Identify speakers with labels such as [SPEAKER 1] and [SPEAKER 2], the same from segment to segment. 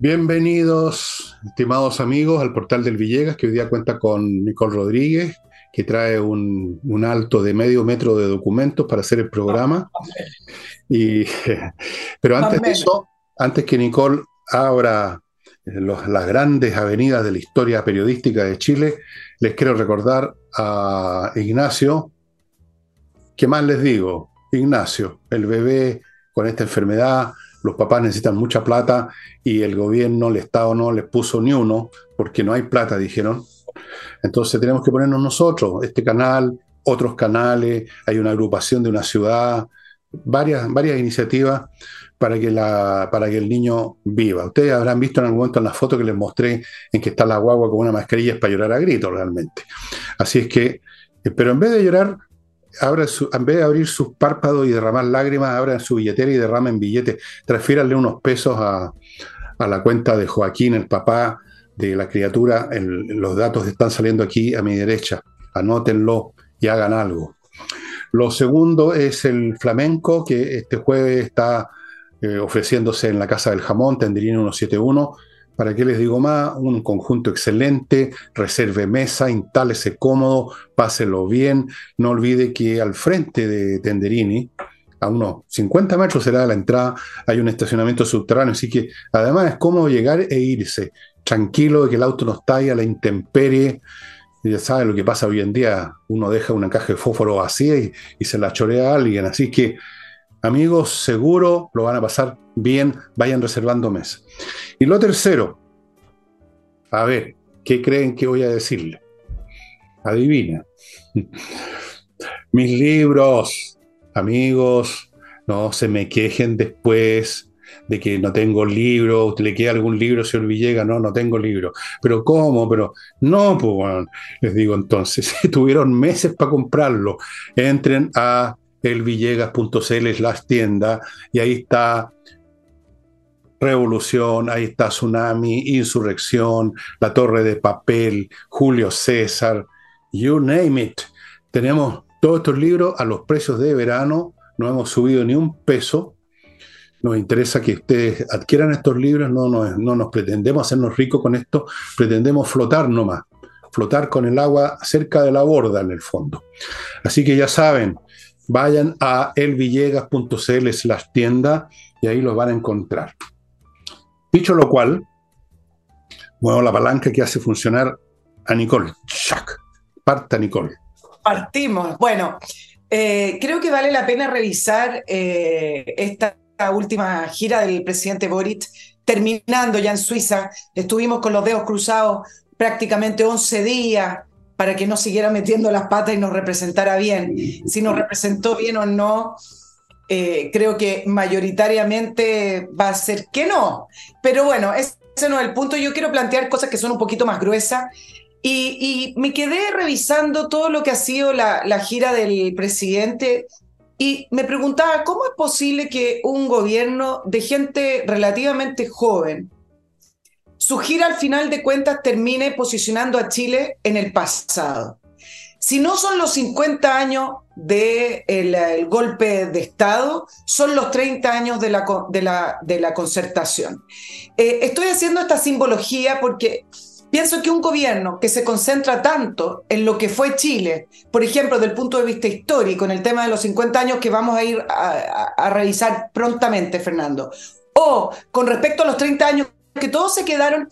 [SPEAKER 1] Bienvenidos, estimados amigos, al portal del Villegas, que hoy día cuenta con Nicole Rodríguez, que trae un, alto de medio metro de documentos para hacer el programa. Y, pero antes de eso, antes que Nicole abra eh, las grandes avenidas de la historia periodística de Chile, les quiero recordar a Ignacio, ¿qué más les digo? Ignacio, el bebé con esta enfermedad, los papás necesitan mucha plata y el gobierno, el Estado no les puso ni uno porque no hay plata, dijeron. Entonces tenemos que ponernos nosotros, este canal, otros canales, hay una agrupación de una ciudad, varias, varias iniciativas para que, la, para que el niño viva. Ustedes habrán visto en algún momento en la foto que les mostré en que está la guagua con una mascarilla es para llorar a gritos realmente. Así es que, eh, pero en vez de llorar, en vez de abrir sus párpados y derramar lágrimas, abran su billetera y derramen billetes. Transfíranle unos pesos a, la cuenta de Joaquín, el papá de la criatura. los datos están saliendo aquí a mi derecha. Anótenlo y hagan algo. Lo segundo es el flamenco, que este jueves está eh, ofreciéndose en la Casa del Jamón, Tenderini 171. ¿Para qué les digo más? Un conjunto excelente, reserve mesa, intálese cómodo, páselo bien. No olvide que al frente de Tenderini, a unos 50 metros será la entrada, hay un estacionamiento subterráneo, así que además es cómodo llegar e irse, tranquilo de que el auto no está a la intemperie. Ya sabe lo que pasa hoy en día, uno deja una caja de fósforo vacía y, y se la chorea a alguien, así que amigos, seguro lo van a pasar bien, vayan reservando mes. Y lo tercero, a ver, ¿qué creen que voy a decirle? Adivina. Mis libros, amigos, no se me quejen después de que no tengo libro, ¿usted le queda algún libro, señor Villegas? No, no tengo libro. ¿Pero cómo? Pero no, pues les digo entonces, tuvieron meses para comprarlo. Entren a elvillegas.cl las tienda y ahí está Revolución, ahí está Tsunami, Insurrección, La Torre de Papel, Julio César, you name it. Tenemos todos estos libros a los precios de verano, no hemos subido ni un peso. Nos interesa que ustedes adquieran estos libros, no, no, no nos pretendemos hacernos ricos con esto, pretendemos flotar nomás, flotar con el agua cerca de la borda en el fondo. Así que ya saben, vayan a elvillegas.cl slash tienda y ahí los van a encontrar. Dicho lo cual, muevo la palanca que hace funcionar a Nicole. ¡Chac! Parta Nicole.
[SPEAKER 2] Partimos. Bueno, eh, creo que vale la pena revisar eh, esta última gira del presidente Boric, terminando ya en Suiza. Estuvimos con los dedos cruzados prácticamente 11 días para que no siguiera metiendo las patas y nos representara bien. Si nos representó bien o no, eh, creo que mayoritariamente va a ser que no. Pero bueno, ese no es el punto. Yo quiero plantear cosas que son un poquito más gruesas. Y, me quedé revisando todo lo que ha sido la, la gira del presidente y me preguntaba, ¿cómo es posible que un gobierno de gente relativamente joven, su gira al final de cuentas termine posicionando a Chile en el pasado? Si no son los 50 años del de el golpe de Estado, son los 30 años de la, concertación. Eh, estoy haciendo esta simbología porque pienso que un gobierno que se concentra tanto en lo que fue Chile, por ejemplo, desde el punto de vista histórico, en el tema de los 50 años que vamos a ir a, a revisar prontamente, Fernando, o con respecto a los 30 años que todos se quedaron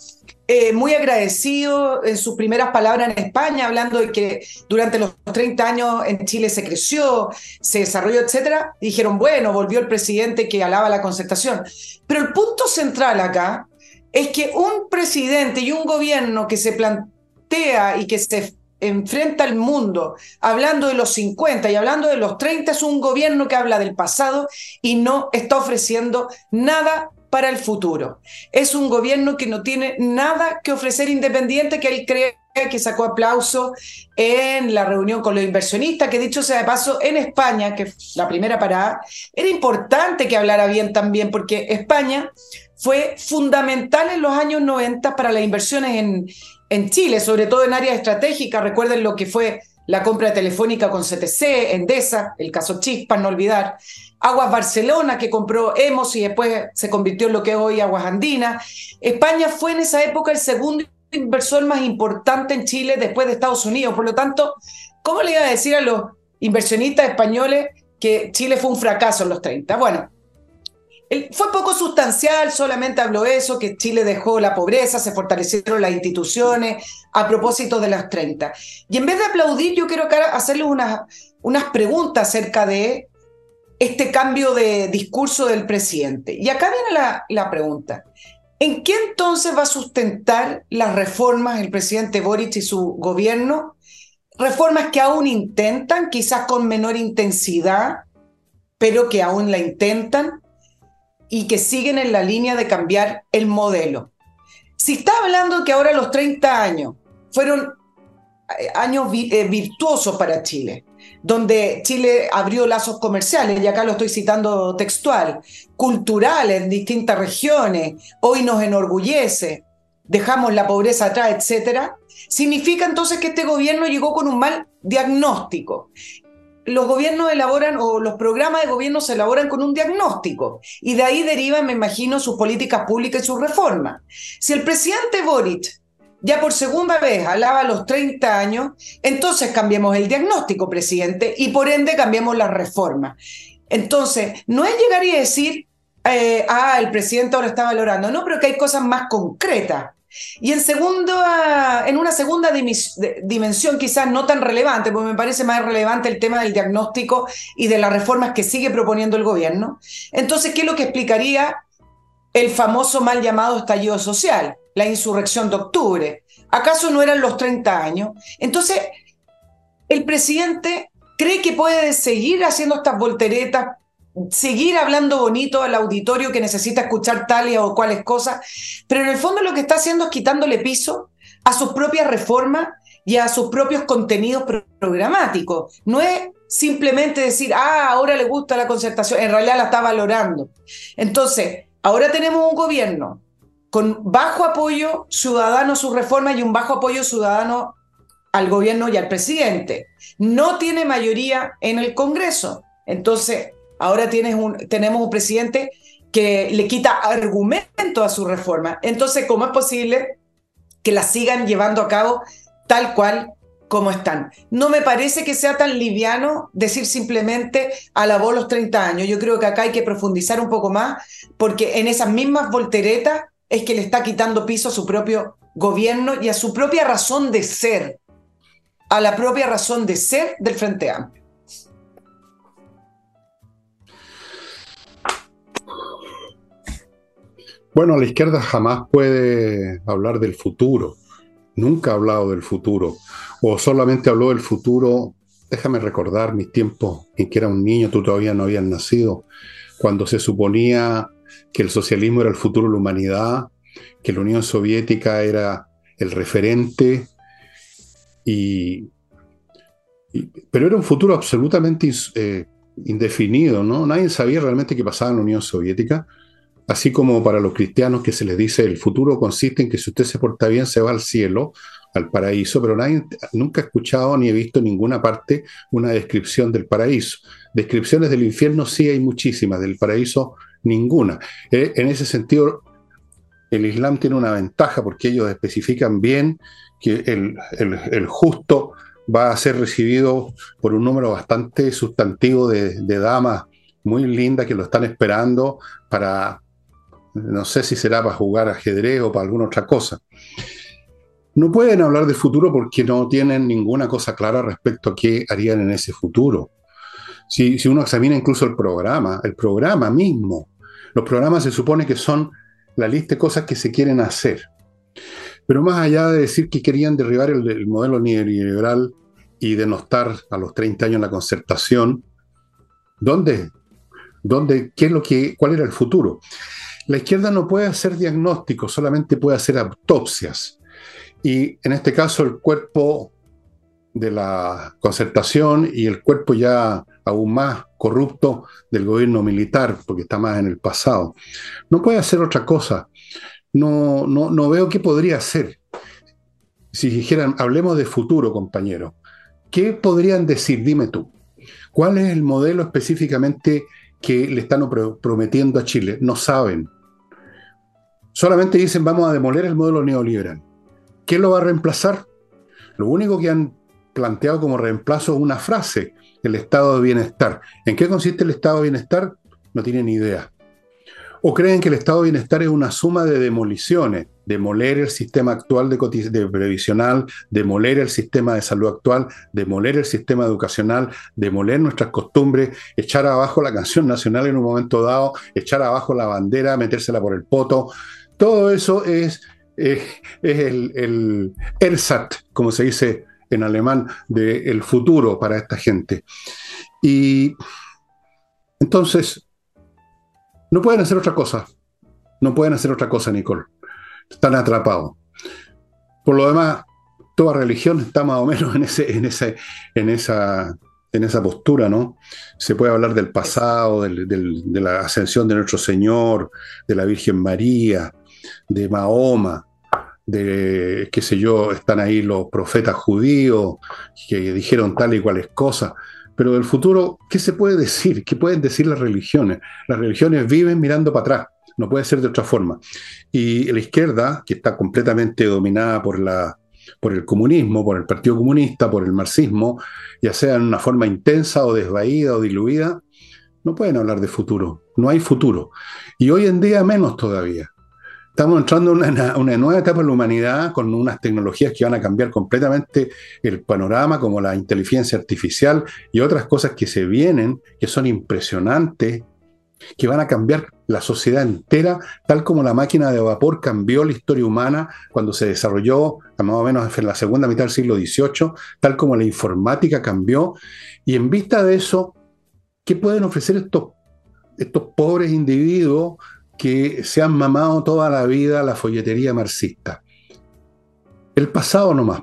[SPEAKER 2] eh, muy agradecidos en sus primeras palabras en España, hablando de que durante los 30 años en Chile se creció, se desarrolló, etcétera. Dijeron, bueno, volvió el presidente que alaba la concertación. Pero el punto central acá es que un presidente y un gobierno que se plantea y que se enfrenta al mundo hablando de los 50 y hablando de los 30 es un gobierno que habla del pasado y no está ofreciendo nada para el futuro. Es un gobierno que no tiene nada que ofrecer independiente, que él cree que sacó aplauso en la reunión con los inversionistas, que dicho sea de paso, en España, que la primera parada, era importante que hablara bien también, porque España fue fundamental en los años 90 para las inversiones en, en Chile, sobre todo en áreas estratégicas. Recuerden lo que fue la compra Telefónica con CTC, Endesa, el caso Chispas, no olvidar, Aguas Barcelona, que compró Hemos y después se convirtió en lo que es hoy Aguas Andina. España fue en esa época el segundo inversor más importante en Chile después de Estados Unidos. Por lo tanto, ¿cómo le iba a decir a los inversionistas españoles que Chile fue un fracaso en los 30? Bueno, fue poco sustancial, solamente habló eso, que Chile dejó la pobreza, se fortalecieron las instituciones a propósito de las 30. Y en vez de aplaudir, yo quiero hacerle unas, unas preguntas acerca de este cambio de discurso del presidente. Y acá viene la, la pregunta. ¿En qué entonces va a sustentar las reformas el presidente Boric y su gobierno? Reformas que aún intentan, quizás con menor intensidad, pero que aún la intentan y que siguen en la línea de cambiar el modelo. Si está hablando que ahora los 30 años fueron eh, años eh, virtuosos para Chile, donde Chile abrió lazos comerciales, y acá lo estoy citando textual, culturales en distintas regiones, hoy nos enorgullece, dejamos la pobreza atrás, etcétera, significa entonces que este gobierno llegó con un mal diagnóstico los gobiernos elaboran o los programas de gobierno se elaboran con un diagnóstico y de ahí derivan, me imagino, sus políticas públicas y sus reformas. Si el presidente Boric ya por segunda vez alaba los 30 años, entonces cambiemos el diagnóstico, presidente, y por ende cambiemos la reforma. Entonces, no es llegar y decir, eh, ah, el presidente ahora está valorando, no, pero que hay cosas más concretas. Y en, en una segunda dimensión, quizás no tan relevante, porque me parece más relevante el tema del diagnóstico y de las reformas que sigue proponiendo el gobierno. Entonces, ¿qué es lo que explicaría el famoso mal llamado estallido social, la insurrección de octubre? ¿Acaso no eran los 30 años? Entonces, el presidente cree que puede seguir haciendo estas volteretas seguir hablando bonito al auditorio que necesita escuchar tal o cuales cosas, pero en el fondo lo que está haciendo es quitándole piso a sus propias reformas y a sus propios contenidos programáticos. No es simplemente decir, ah, ahora le gusta la concertación, en realidad la está valorando. Entonces, ahora tenemos un gobierno con bajo apoyo ciudadano a sus reformas y un bajo apoyo ciudadano al gobierno y al presidente. No tiene mayoría en el Congreso. Entonces, Ahora tienes un, tenemos un presidente que le quita argumento a su reforma. Entonces, ¿cómo es posible que la sigan llevando a cabo tal cual como están? No me parece que sea tan liviano decir simplemente alabó los 30 años. Yo creo que acá hay que profundizar un poco más, porque en esas mismas volteretas es que le está quitando piso a su propio gobierno y a su propia razón de ser, a la propia razón de ser del Frente Amplio.
[SPEAKER 1] Bueno, la izquierda jamás puede hablar del futuro. Nunca ha hablado del futuro. O solamente habló del futuro. Déjame recordar mis tiempos en que era un niño, tú todavía no habías nacido, cuando se suponía que el socialismo era el futuro de la humanidad, que la Unión Soviética era el referente, y, pero era un futuro absolutamente eh, indefinido, ¿no? Nadie sabía realmente qué pasaba en la Unión Soviética así como para los cristianos que se les dice el futuro consiste en que si usted se porta bien se va al cielo, al paraíso, pero nadie nunca ha escuchado ni he visto en ninguna parte una descripción del paraíso. Descripciones del infierno sí hay muchísimas, del paraíso ninguna. Eh, en ese sentido, el Islam tiene una ventaja porque ellos especifican bien que el, justo va a ser recibido por un número bastante sustantivo de, de damas muy lindas que lo están esperando para, no sé si será para jugar ajedrez o para alguna otra cosa. No pueden hablar de futuro porque no tienen ninguna cosa clara respecto a qué harían en ese futuro. Si, si uno examina incluso el programa, el programa mismo, los programas se supone que son la lista de cosas que se quieren hacer. Pero más allá de decir que querían derribar el, el modelo neoliberal y denostar a los 30 años la concertación, ¿dónde? ¿Dónde? ¿Qué es lo que, ¿Cuál era el futuro? La izquierda no puede hacer diagnósticos, solamente puede hacer autopsias. Y en este caso el cuerpo de la concertación y el cuerpo ya aún más corrupto del gobierno militar, porque está más en el pasado. No puede hacer otra cosa. No, no, veo qué podría hacer. Si dijeran, hablemos de futuro, compañero, ¿qué podrían decir? Dime tú. ¿Cuál es el modelo específicamente que le están prometiendo a Chile? No saben. Solamente dicen vamos a demoler el modelo neoliberal. ¿Qué lo va a reemplazar? Lo único que han planteado como reemplazo es una frase, el estado de bienestar. ¿En qué consiste el estado de bienestar? No tienen idea. ¿O creen que el estado de bienestar es una suma de demoliciones? Demoler el sistema actual de, de, previsional, demoler el sistema de salud actual, demoler el sistema educacional, demoler nuestras costumbres, echar abajo la canción nacional en un momento dado, echar abajo la bandera, metérsela por el poto. Todo eso es, el, el como se dice en alemán, del futuro para esta gente. Y entonces, no pueden hacer otra cosa. No pueden hacer otra cosa, Nicole. Están atrapados. Por lo demás, toda religión está más o menos en, ese, en, ese, en, esa, en esa postura, ¿no? Se puede hablar del pasado, de la ascensión de nuestro Señor, de la Virgen María, de Mahoma, de, qué sé yo, están ahí los profetas judíos que dijeron tal y cuales cosas. Pero del futuro, ¿qué se puede decir? ¿Qué pueden decir las religiones? Las religiones viven mirando para atrás, no puede ser de otra forma. Y la izquierda, que está completamente dominada por, la, por el comunismo, por el Partido Comunista, por el marxismo, ya sea en una forma intensa o desvaída o diluida, no pueden hablar de futuro. No hay futuro. Y hoy en día menos todavía. Estamos entrando en una, nueva etapa de la humanidad con unas tecnologías que van a cambiar completamente el panorama, como la inteligencia artificial y otras cosas que se vienen, que son impresionantes, que van a cambiar la sociedad entera, tal como la máquina de vapor cambió la historia humana cuando se desarrolló, más o menos en la segunda mitad del siglo XVIII, tal como la informática cambió. Y en vista de eso, ¿qué pueden ofrecer estos, estos pobres individuos que se han mamado toda la vida la folletería marxista. El pasado nomás.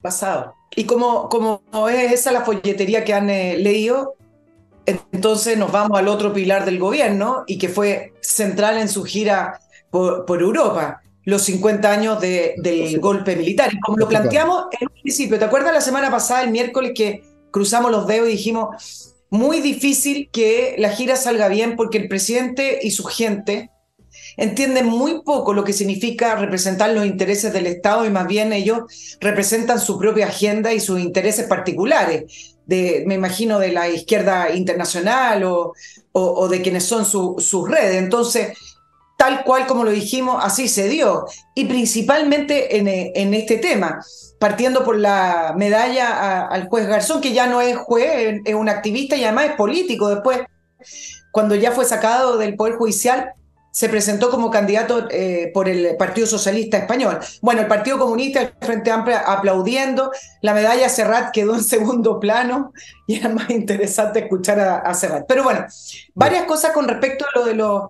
[SPEAKER 2] Pasado. Y como, como es esa la folletería que han eh, leído, entonces nos vamos al otro pilar del gobierno y que fue central en su gira por, Europa, los 50 años del golpe militar. Y como lo planteamos en un principio, ¿te acuerdas la semana pasada, el miércoles, que cruzamos los dedos y dijimos, muy difícil que la gira salga bien porque el presidente y su gente entienden muy poco lo que significa representar los intereses del Estado y más bien ellos representan su propia agenda y sus intereses particulares, de, me imagino, de la izquierda internacional o, o, de quienes son sus redes. Entonces, tal cual como lo dijimos, así se dio. Y principalmente en, en este tema partiendo por la medalla al juez Garzón, que ya no es juez, es un activista y además es político. Después, cuando ya fue sacado del Poder Judicial, se presentó como candidato eh, por el Partido Socialista Español. Bueno, el Partido Comunista, el Frente Amplio aplaudiendo, la medalla Serrat quedó en segundo plano y era más interesante escuchar a, Serrat. Pero bueno, varias cosas con respecto a lo de los,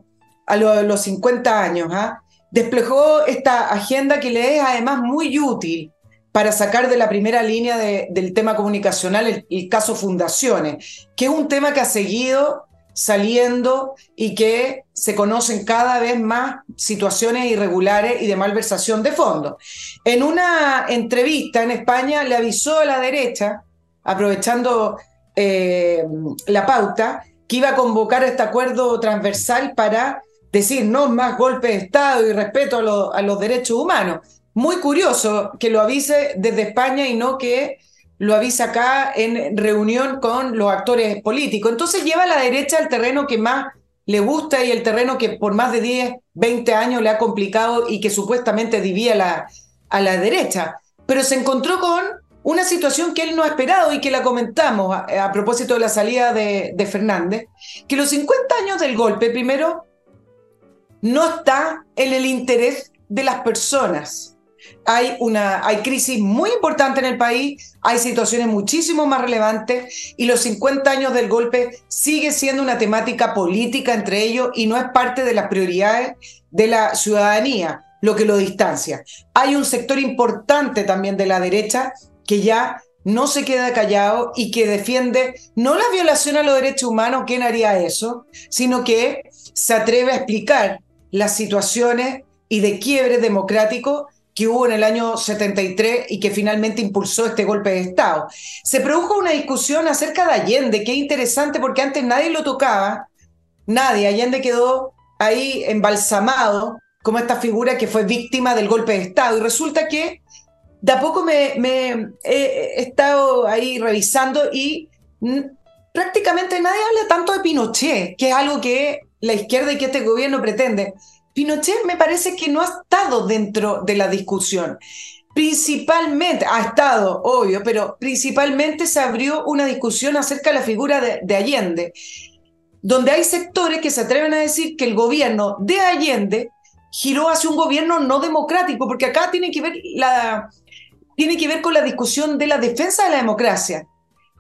[SPEAKER 2] a los 50 años. ¿ah? Desplegó esta agenda que le es además muy útil para sacar de la primera línea del tema comunicacional el, caso Fundaciones, que es un tema que ha seguido saliendo y que se conocen cada vez más situaciones irregulares y de malversación de fondos. En una entrevista en España le avisó a la derecha, aprovechando eh, la pauta, que iba a convocar este acuerdo transversal para decir no más golpe de Estado y respeto a los derechos humanos muy curioso que lo avise desde España y no que lo avise acá en reunión con los actores políticos. Entonces lleva a la derecha el terreno que más le gusta y el terreno que por más de 10, 20 años le ha complicado y que supuestamente divía a la derecha. Pero se encontró con una situación que él no ha esperado y que la comentamos a, propósito de la salida de, de Fernández, que los 50 años del golpe, primero, no está en el interés de las personas hay una hay crisis muy importante en el país, hay situaciones muchísimo más relevantes y los 50 años del golpe sigue siendo una temática política entre ellos y no es parte de las prioridades de la ciudadanía, lo que lo distancia. Hay un sector importante también de la derecha que ya no se queda callado y que defiende no la violación a los derechos humanos, ¿quién haría eso? Sino que se atreve a explicar las situaciones y de quiebre democrático que hubo en el año 73 y que finalmente impulsó este golpe de Estado. Se produjo una discusión acerca de Allende, que es interesante porque antes nadie lo tocaba, nadie, Allende quedó ahí embalsamado como esta figura que fue víctima del golpe de Estado y resulta que de a poco me, he estado ahí revisando y prácticamente nadie habla tanto de Pinochet, que es algo que la izquierda y que este gobierno pretende. Pinochet me parece que no ha estado dentro de la discusión. Principalmente, ha estado, obvio, pero principalmente se abrió una discusión acerca de la figura de, de Allende, donde hay sectores que se atreven a decir que el gobierno de Allende giró hacia un gobierno no democrático, porque acá tiene que ver la, tiene que ver con la discusión de la defensa de la democracia.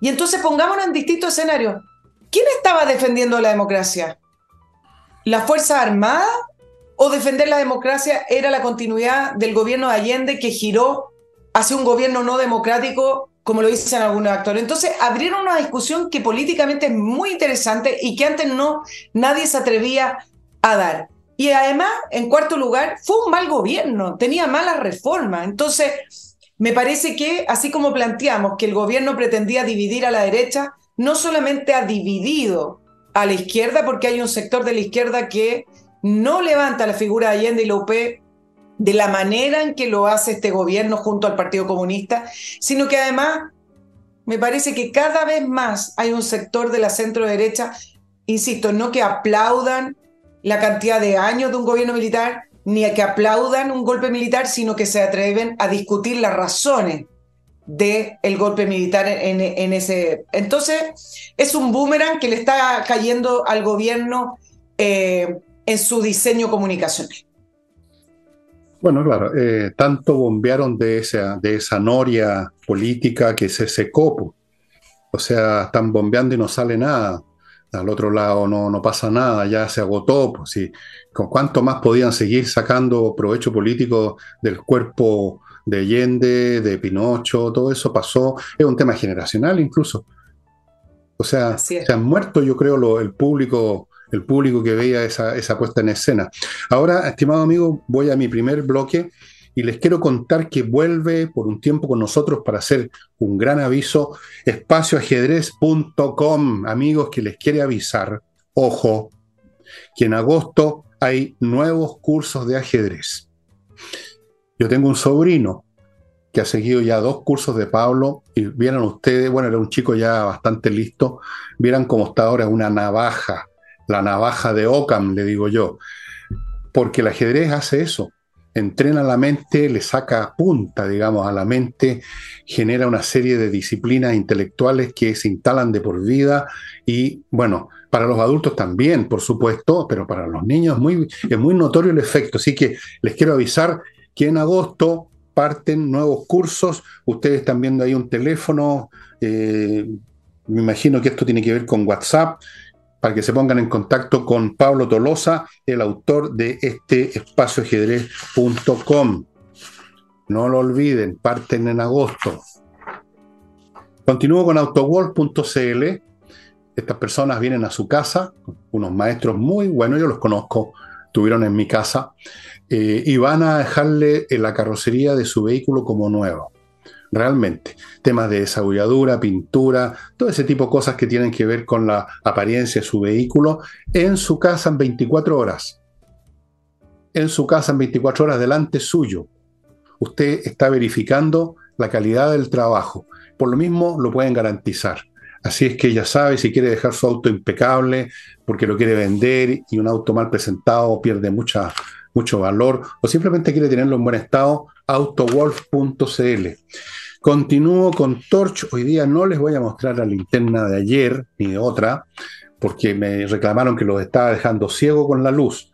[SPEAKER 2] Y entonces pongámonos en distintos escenarios. ¿Quién estaba defendiendo la democracia? ¿La Fuerza Armada o defender la democracia era la continuidad del gobierno de Allende que giró hacia un gobierno no democrático, como lo dicen algunos actores? Entonces abrieron una discusión que políticamente es muy interesante y que antes no nadie se atrevía a dar. Y además, en cuarto lugar, fue un mal gobierno, tenía malas reformas. Entonces, me parece que, así como planteamos que el gobierno pretendía dividir a la derecha, no solamente ha dividido a la izquierda, porque hay un sector de la izquierda que no levanta la figura de Allende y de la manera en que lo hace este gobierno junto al Partido Comunista, sino que además me parece que cada vez más hay un sector de la centro derecha, insisto, no que aplaudan la cantidad de años de un gobierno militar, ni que aplaudan un golpe militar, sino que se atreven a discutir las razones del el golpe militar en, ese... Entonces, es un boomerang que le está cayendo al gobierno eh, en su diseño comunicacional.
[SPEAKER 1] Bueno, claro, eh, tanto bombearon de esa, de esa noria política que se secó. O sea, están bombeando y no sale nada al otro lado no, no pasa nada, ya se agotó, pues. ¿Con cuánto más podían seguir sacando provecho político del cuerpo de Allende, de Pinocho, todo eso pasó, es un tema generacional incluso. O sea, se han muerto, yo creo, el público, el público que veía esa, esa puesta en escena. Ahora, estimado amigo, voy a mi primer bloque y les quiero contar que vuelve por un tiempo con nosotros para hacer un gran aviso, espacioajedrez.com, amigos, que les quiere avisar, ojo, que en agosto hay nuevos cursos de ajedrez. Yo tengo un sobrino que ha seguido ya dos cursos de Pablo y vieron ustedes, bueno, era un chico ya bastante listo, vieran cómo está ahora una navaja, la navaja de Ockham, le digo yo, porque el ajedrez hace eso, entrena la mente, le saca punta, digamos, a la mente, genera una serie de disciplinas intelectuales que se instalan de por vida y, bueno, para los adultos también, por supuesto, pero para los niños muy, es muy notorio el efecto. Así que les quiero avisar que en agosto parten nuevos cursos. Ustedes están viendo ahí un teléfono. Eh, me imagino que esto tiene que ver con WhatsApp para que se pongan en contacto con Pablo Tolosa, el autor de este espacioajedrez.com. No lo olviden, parten en agosto. Continúo con autowall.cl. Estas personas vienen a su casa, unos maestros muy buenos, yo los conozco, estuvieron en mi casa, eh, y van a dejarle la carrocería de su vehículo como nuevo realmente. Temas de desagulladura, pintura, todo ese tipo de cosas que tienen que ver con la apariencia de su vehículo en su casa en 24 horas. En su casa en 24 horas delante suyo. Usted está verificando la calidad del trabajo. Por lo mismo lo pueden garantizar. Así es que ya sabe, si quiere dejar su auto impecable porque lo quiere vender y un auto mal presentado pierde mucha, mucho valor o simplemente quiere tenerlo en buen estado, autowolf.cl. Continúo con Torch. Hoy día no les voy a mostrar la linterna de ayer ni de otra, porque me reclamaron que los estaba dejando ciego con la luz.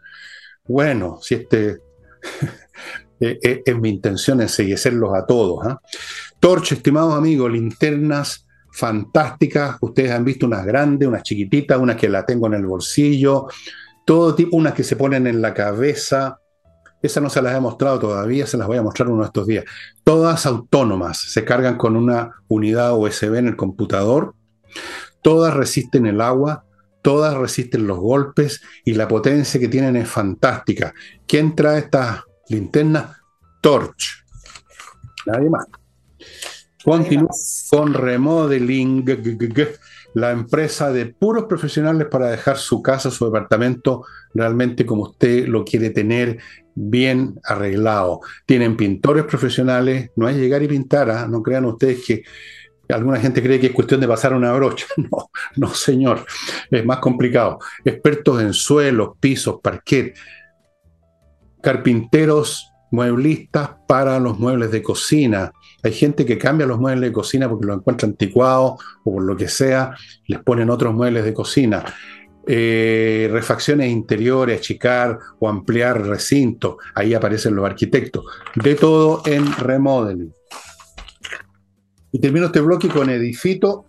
[SPEAKER 1] Bueno, si este e, e, es, mi intención enseguecerlos a todos. ¿ah? Torch, estimados amigos, linternas fantásticas. Ustedes han visto unas grandes, unas chiquititas, unas que la tengo en el bolsillo, todo tipo, unas que se ponen en la cabeza, esa no se las he mostrado todavía, se las voy a mostrar uno de estos días. Todas autónomas, se cargan con una unidad USB en el computador, todas resisten el agua, todas resisten los golpes y la potencia que tienen es fantástica. ¿Quién trae estas linternas? Torch. Nadie más. Continúa con Remodeling, la empresa de puros profesionales para dejar su casa, su departamento realmente como usted lo quiere tener bien arreglado. Tienen pintores profesionales, no es llegar y pintar, ¿ah? no crean ustedes que alguna gente cree que es cuestión de pasar una brocha. No, no señor, es más complicado. Expertos en suelos, pisos, parquet, carpinteros, mueblistas para los muebles de cocina. Hay gente que cambia los muebles de cocina porque los encuentra anticuados o por lo que sea, les ponen otros muebles de cocina. Eh, refacciones interiores, achicar o ampliar recintos. Ahí aparecen los arquitectos. De todo en remodeling. Y termino este bloque con Edifito,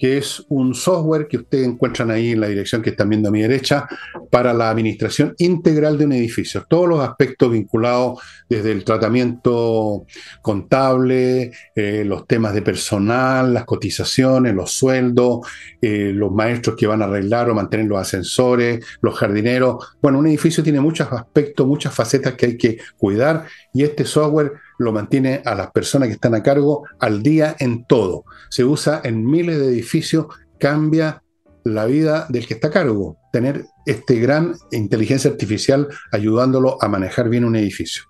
[SPEAKER 1] que es un software que ustedes encuentran ahí en la dirección que están viendo a mi derecha, para la administración integral de un edificio. Todos los aspectos vinculados desde el tratamiento contable, eh, los temas de personal, las cotizaciones, los sueldos, eh, los maestros que van a arreglar o mantener los ascensores, los jardineros. Bueno, un edificio tiene muchos aspectos, muchas facetas que hay que cuidar y este software lo mantiene a las personas que están a cargo al día en todo. Se usa en miles de edificios, cambia la vida del que está a cargo, tener este gran inteligencia artificial ayudándolo a manejar bien un edificio.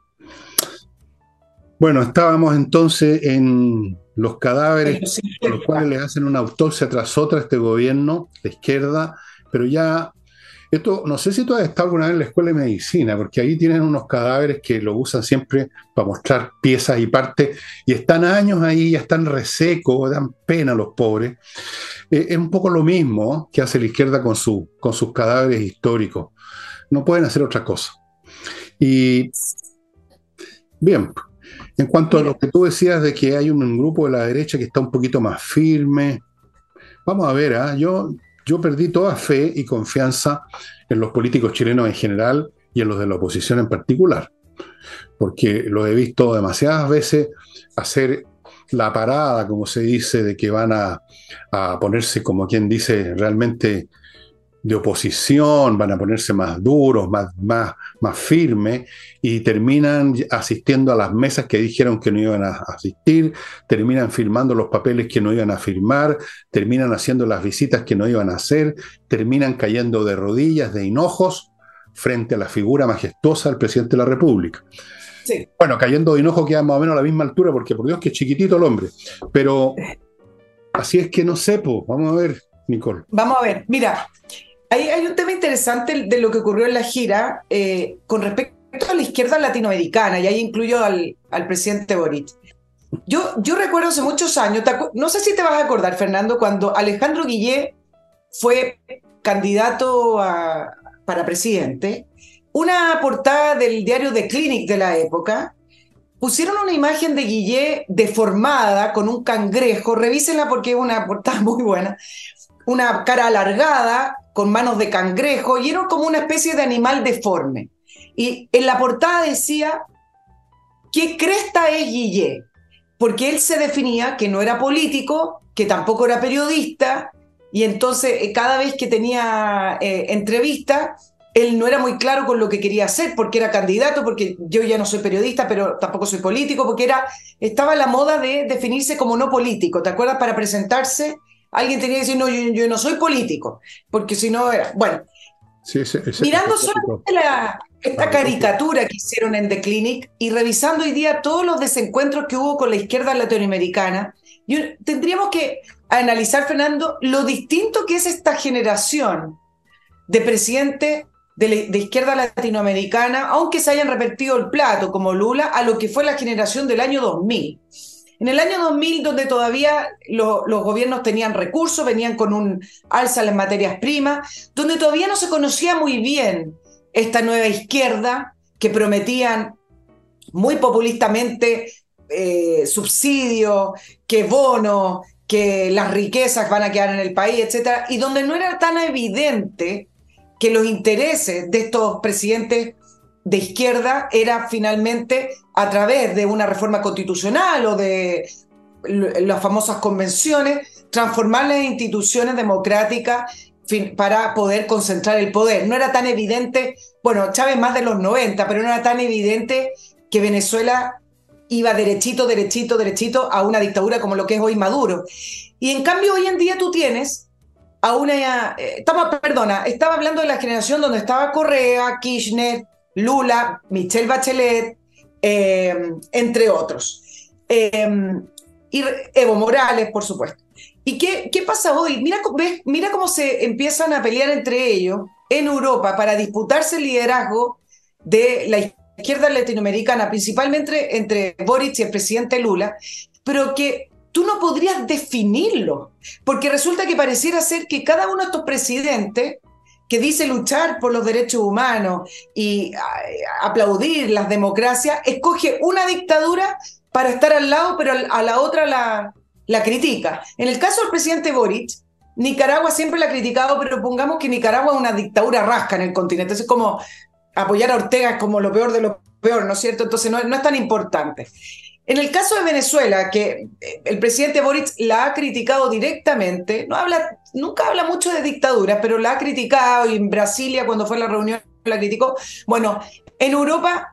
[SPEAKER 1] Bueno, estábamos entonces en los cadáveres, los cuales le hacen una autopsia tras otra a este gobierno de izquierda, pero ya esto, no sé si tú has estado alguna vez en la escuela de medicina, porque ahí tienen unos cadáveres que lo usan siempre para mostrar piezas y partes, y están años ahí, ya están resecos, dan pena a los pobres. Eh, es un poco lo mismo que hace la izquierda con, su, con sus cadáveres históricos. No pueden hacer otra cosa. Y bien, en cuanto a lo que tú decías de que hay un, grupo de la derecha que está un poquito más firme, vamos a ver, ¿ah? yo yo perdí toda fe y confianza en los políticos chilenos en general y en los de la oposición en particular, porque los he visto demasiadas veces hacer la parada, como se dice, de que van a, a ponerse, como quien dice, realmente de oposición, van a ponerse más duros, más, más, más firmes, y terminan asistiendo a las mesas que dijeron que no iban a asistir, terminan firmando los papeles que no iban a firmar, terminan haciendo las visitas que no iban a hacer, terminan cayendo de rodillas, de hinojos, frente a la figura majestuosa del presidente de la República. Bueno, cayendo de hinojo queda más o menos a la misma altura, porque por Dios que es chiquitito el hombre, pero así es que no sepo, vamos a ver, Nicole.
[SPEAKER 2] Vamos a ver, mira, hay, un tema interesante de lo que ocurrió en la gira eh, con respecto a la izquierda latinoamericana, y ahí incluyo al, presidente Boric. Yo, yo recuerdo hace muchos años, no sé si te vas a acordar, Fernando, cuando Alejandro Guillé fue candidato para presidente, una portada del diario The Clinic de la época, pusieron una imagen de Guillé deformada con un cangrejo, revísenla porque es una portada muy buena, una cara alargada, con manos de cangrejo, y era como una especie de animal deforme. Y en la portada decía, ¿qué cresta es Guillé? Porque él se definía que no era político, que tampoco era periodista, y entonces eh, cada vez que tenía eh, entrevista, él no era muy claro con lo que quería hacer, porque era candidato, porque yo ya no soy periodista, pero tampoco soy político, porque era, estaba la moda de definirse como no político. ¿Te acuerdas? Para presentarse Alguien tenía que decir, no, yo, no soy político, porque si no era. Bueno, mirando solamente esta caricatura que hicieron en The Clinic y revisando hoy día todos los desencuentros que hubo con la izquierda latinoamericana, tendríamos que analizar, Fernando, lo distinto que es esta generación de presidentes de, de, izquierda latinoamericana, aunque se hayan repetido el plato como Lula, a lo que fue la generación del año 2000. En el año 2000, donde todavía los gobiernos tenían recursos, venían con un alza en materias primas, donde todavía no se conocía muy bien esta nueva izquierda que prometían muy populistamente eh, subsidios, que bonos, que las riquezas van a quedar en el país, etc. Y donde no era tan evidente que los intereses de estos presidentes de izquierda era finalmente a través de una reforma constitucional o de las famosas convenciones, transformar las instituciones democráticas para poder concentrar el poder. No era tan evidente, bueno, Chávez más de los 90, pero no era tan evidente que Venezuela iba derechito, derechito, derechito a una dictadura como lo que es hoy Maduro. Y en cambio hoy en día tú tienes a una... Eh, estaba, perdona, estaba hablando de la generación donde estaba Correa, Kirchner, Lula, Michelle Bachelet, eh, entre otros. Eh, y Evo Morales, por supuesto. ¿Y qué, qué pasa hoy? Mira, mira cómo se empiezan a pelear entre ellos en Europa para disputarse el liderazgo de la izquierda latinoamericana, principalmente entre Boric y el presidente Lula, pero que tú no podrías definirlo, porque resulta que pareciera ser que cada uno de estos presidentes que dice luchar por los derechos humanos y aplaudir las democracias, escoge una dictadura para estar al lado, pero a la otra la, la critica. En el caso del presidente Boric, Nicaragua siempre la ha criticado, pero pongamos que Nicaragua es una dictadura rasca en el continente. Es como apoyar a Ortega es como lo peor de lo peor, ¿no es cierto? Entonces no, no es tan importante. En el caso de Venezuela, que eh, el presidente Boric la ha criticado directamente, no habla, nunca habla mucho de dictadura, pero la ha criticado y en Brasilia cuando fue a la reunión la criticó. Bueno, en Europa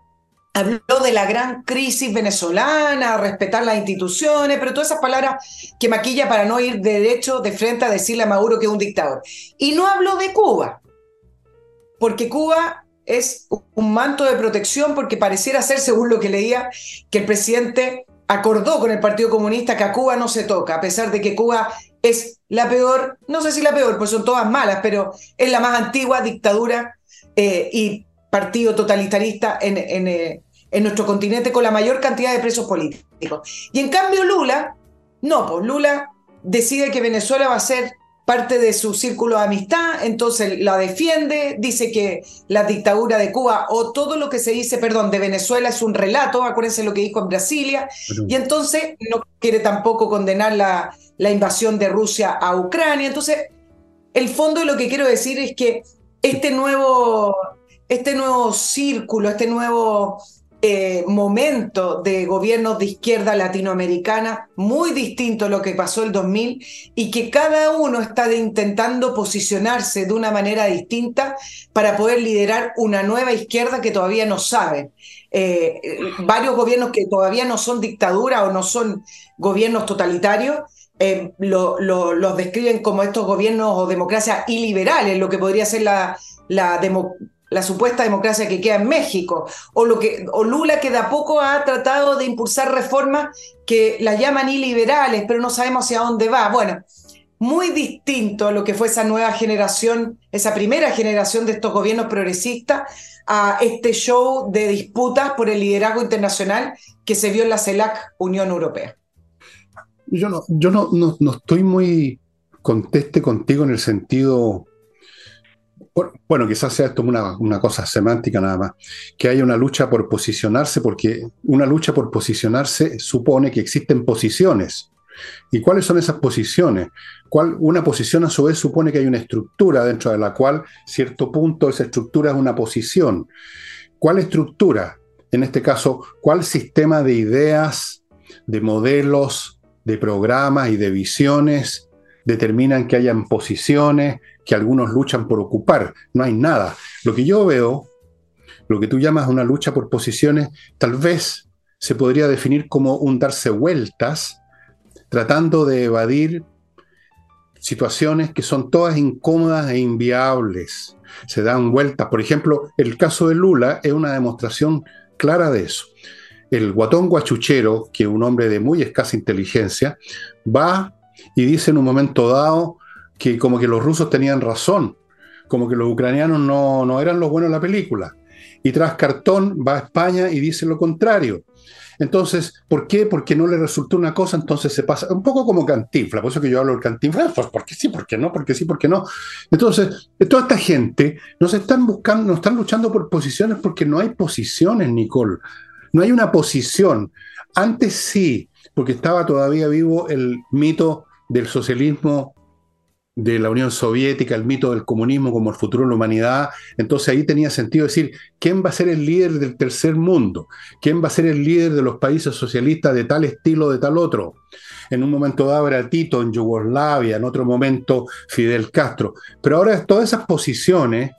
[SPEAKER 2] habló de la gran crisis venezolana, respetar las instituciones, pero todas esas palabras que maquilla para no ir derecho de frente a decirle a Maduro que es un dictador. Y no habló de Cuba, porque Cuba es un manto de protección porque pareciera ser, según lo que leía, que el presidente acordó con el Partido Comunista que a Cuba no se toca, a pesar de que Cuba es la peor, no sé si la peor, pues son todas malas, pero es la más antigua dictadura eh, y partido totalitarista en, en, eh, en, nuestro continente con la mayor cantidad de presos políticos. Y en cambio Lula, no, pues Lula decide que Venezuela va a ser parte de su círculo de amistad, entonces la defiende, dice que la dictadura de Cuba o todo lo que se dice, perdón, de Venezuela es un relato, acuérdense lo que dijo en Brasilia, y entonces no quiere tampoco condenar la, la invasión de Rusia a Ucrania. Entonces, el fondo de lo que quiero decir es que este nuevo, este nuevo círculo, este nuevo eh, momento de gobiernos de izquierda latinoamericana muy distinto a lo que pasó el 2000 y que cada uno está intentando posicionarse de una manera distinta para poder liderar una nueva izquierda que todavía no sabe. Eh, varios gobiernos que todavía no son dictadura o no son gobiernos totalitarios, eh, los describen como estos gobiernos o democracias iliberales, lo que podría ser la, la democracia la supuesta democracia que queda en México, o, lo que, o Lula que de a poco ha tratado de impulsar reformas que las llaman iliberales, pero no sabemos hacia dónde va. Bueno, muy distinto a lo que fue esa nueva generación, esa primera generación de estos gobiernos progresistas, a este show de disputas por el liderazgo internacional que se vio en la CELAC Unión Europea.
[SPEAKER 1] Yo no, yo no, no, no estoy muy conteste contigo en el sentido bueno, quizás sea esto una, cosa semántica nada más, que haya una lucha por posicionarse, porque una lucha por posicionarse supone que existen posiciones. ¿Y cuáles son esas posiciones? ¿Cuál, una posición a su vez supone que hay una estructura dentro de la cual cierto punto esa estructura es una posición. ¿Cuál estructura? En este caso, ¿cuál sistema de ideas, de modelos, de programas y de visiones determinan que hayan posiciones, que algunos luchan por ocupar. No hay nada. Lo que yo veo, lo que tú llamas una lucha por posiciones, tal vez se podría definir como un darse vueltas, tratando de evadir situaciones que son todas incómodas e inviables. Se dan vueltas. Por ejemplo, el caso de Lula es una demostración clara de eso. El guatón guachuchero, que es un hombre de muy escasa inteligencia, va y dice en un momento dado, que como que los rusos tenían razón, como que los ucranianos no, no eran los buenos en la película. Y tras cartón va a España y dice lo contrario. Entonces, ¿por qué? Porque no le resultó una cosa, entonces se pasa, un poco como cantinfla, por eso que yo hablo del cantinfla, pues porque sí, porque no, porque sí, porque no. Entonces, toda esta gente nos están buscando, nos están luchando por posiciones porque no hay posiciones, Nicole. No hay una posición. Antes sí, porque estaba todavía vivo el mito del socialismo de la Unión Soviética, el mito del comunismo como el futuro de la humanidad. Entonces ahí tenía sentido decir, ¿quién va a ser el líder del tercer mundo? ¿Quién va a ser el líder de los países socialistas de tal estilo, de tal otro? En un momento dado era Tito en Yugoslavia, en otro momento Fidel Castro. Pero ahora todas esas posiciones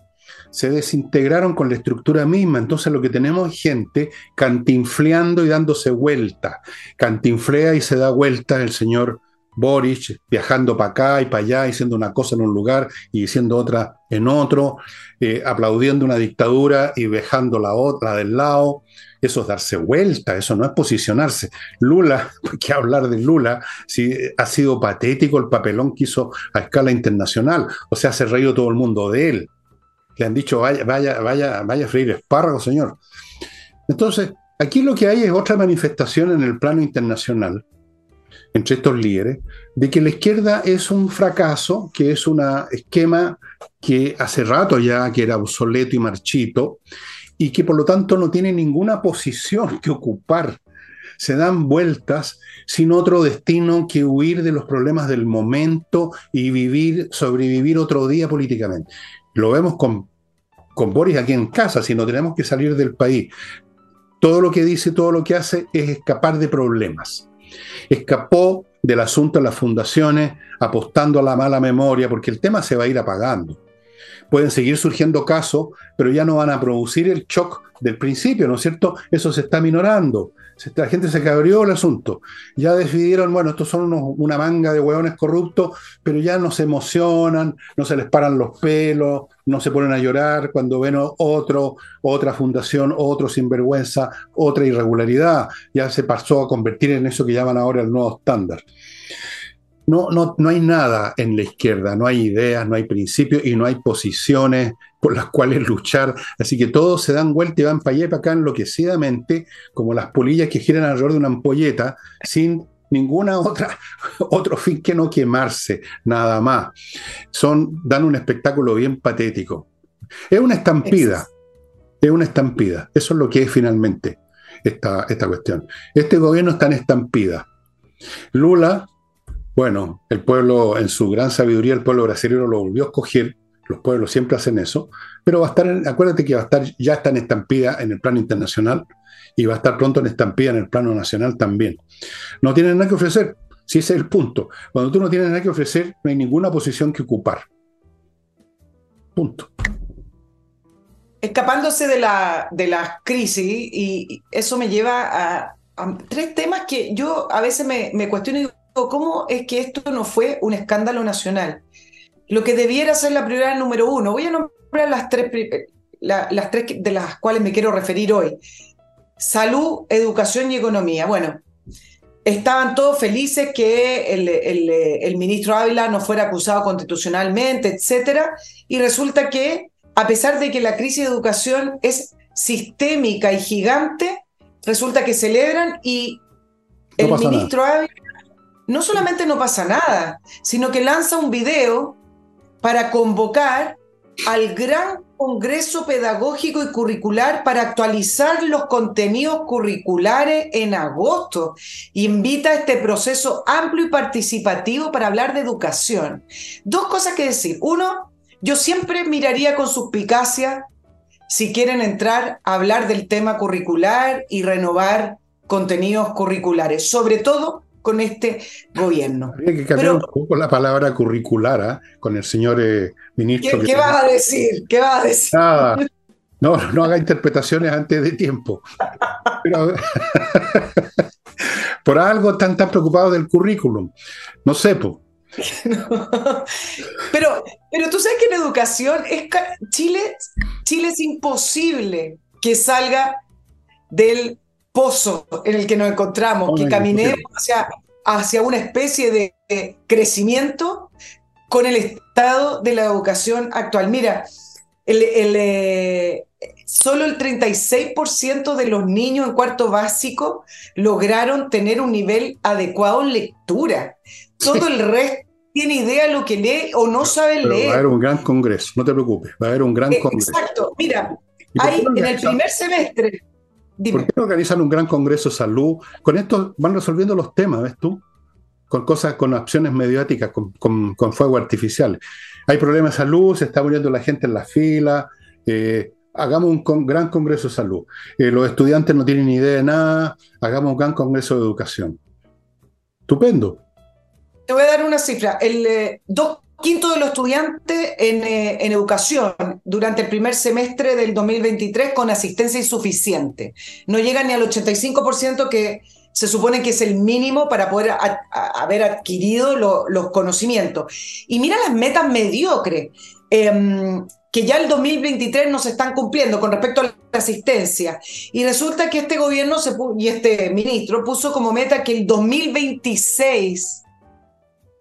[SPEAKER 1] se desintegraron con la estructura misma. Entonces lo que tenemos es gente cantinfleando y dándose vuelta. Cantinflea y se da vuelta el señor Boric, viajando para acá y para allá, diciendo una cosa en un lugar y diciendo otra en otro, eh, aplaudiendo una dictadura y dejando la otra del lado. Eso es darse vuelta, eso no es posicionarse. Lula, que hablar de Lula, si ha sido patético el papelón que hizo a escala internacional. O sea, se ha reído todo el mundo de él. Le han dicho, vaya, vaya, vaya, vaya a freír espárragos, señor. Entonces, aquí lo que hay es otra manifestación en el plano internacional entre estos líderes, de que la izquierda es un fracaso, que es un esquema que hace rato ya que era obsoleto y marchito, y que por lo tanto no tiene ninguna posición que ocupar. Se dan vueltas sin otro destino que huir de los problemas del momento y vivir, sobrevivir otro día políticamente. Lo vemos con, con Boris aquí en casa, si no tenemos que salir del país. Todo lo que dice, todo lo que hace es escapar de problemas. Escapó del asunto de las fundaciones apostando a la mala memoria, porque el tema se va a ir apagando. Pueden seguir surgiendo casos, pero ya no van a producir el shock del principio, ¿no es cierto? Eso se está minorando. La gente se cabrió el asunto. Ya decidieron, bueno, estos son una manga de hueones corruptos, pero ya no se emocionan, no se les paran los pelos, no se ponen a llorar cuando ven otro, otra fundación, otro sinvergüenza, otra irregularidad. Ya se pasó a convertir en eso que llaman ahora el nuevo estándar. No, no, no hay nada en la izquierda, no hay ideas, no hay principios y no hay posiciones por las cuales luchar. Así que todos se dan vuelta y van para allá y para acá enloquecidamente, como las polillas que giran alrededor de una ampolleta, sin ninguna otra otro fin que no quemarse, nada más. Son, dan un espectáculo bien patético. Es una estampida, es una estampida. Eso es lo que es finalmente esta, esta cuestión. Este gobierno está en estampida. Lula bueno, el pueblo, en su gran sabiduría, el pueblo brasileño lo volvió a escoger. Los pueblos siempre hacen eso. Pero va a estar, acuérdate que va a estar, ya está en estampida en el plano internacional y va a estar pronto en estampida en el plano nacional también. No tienen nada que ofrecer. Si ese es el punto. Cuando tú no tienes nada que ofrecer, no hay ninguna posición que ocupar. Punto.
[SPEAKER 2] Escapándose de la, de crisis, y eso me lleva a, tres temas que yo a veces me, me cuestiono y digo, ¿cómo es que esto no fue un escándalo nacional? Lo que debiera ser la prioridad número uno. Voy a nombrar las tres, las tres de las cuales me quiero referir hoy. Salud, educación y economía. Bueno, estaban todos felices que el, el, ministro Ávila no fuera acusado constitucionalmente, etc. Y resulta que, a pesar de que la crisis de educación es sistémica y gigante, resulta que celebran y el ministro Ávila no solamente no pasa nada, sino que lanza un video para convocar al gran Congreso Pedagógico y Curricular para actualizar los contenidos curriculares en agosto. Invita a este proceso amplio y participativo para hablar de educación. Dos cosas que decir. Uno, yo siempre miraría con suspicacia si quieren entrar a hablar del tema curricular y renovar contenidos curriculares, sobre todo con este gobierno.
[SPEAKER 1] Habría que cambiar un poco la palabra curricular ¿ah? con el señor eh, ministro.
[SPEAKER 2] ¿Qué, ¿qué vas a decir? ¿Qué vas a decir?
[SPEAKER 1] No, no haga interpretaciones antes de tiempo. por algo están tan preocupados del currículum. No sé, po.
[SPEAKER 2] Pero, pero tú sabes que en educación es Chile, Chile es imposible que salga del pozo en el que nos encontramos, que caminemos hacia, hacia una especie de crecimiento con el estado de la educación actual. Mira, el, eh, solo el 36% de los niños en cuarto básico lograron tener un nivel adecuado en lectura. Todo el resto tiene idea de lo que lee o no sabe leer.
[SPEAKER 1] Va a haber un gran congreso, no te preocupes, va a haber un gran eh, congreso.
[SPEAKER 2] Exacto, mira, hay en el primer semestre
[SPEAKER 1] ¿Por qué no organizan un gran congreso de salud? Con esto van resolviendo los temas, ¿ves tú? Con cosas, con opciones mediáticas, con, fuego artificial. Hay problemas de salud, se está muriendo la gente en la fila. Eh, hagamos un gran congreso de salud. Eh, los estudiantes no tienen ni idea de nada, hagamos un gran congreso de educación. Estupendo.
[SPEAKER 2] Te voy a dar una cifra. El, eh, quinto de los estudiantes en, eh, en, educación durante el primer semestre del 2023 con asistencia insuficiente. No llegan ni al 85% que se supone que es el mínimo para poder haber adquirido los conocimientos. Y mira las metas mediocres, em, que ya el 2023 no se están cumpliendo con respecto a la asistencia. Y resulta que este gobierno y este ministro puso como meta que el 2026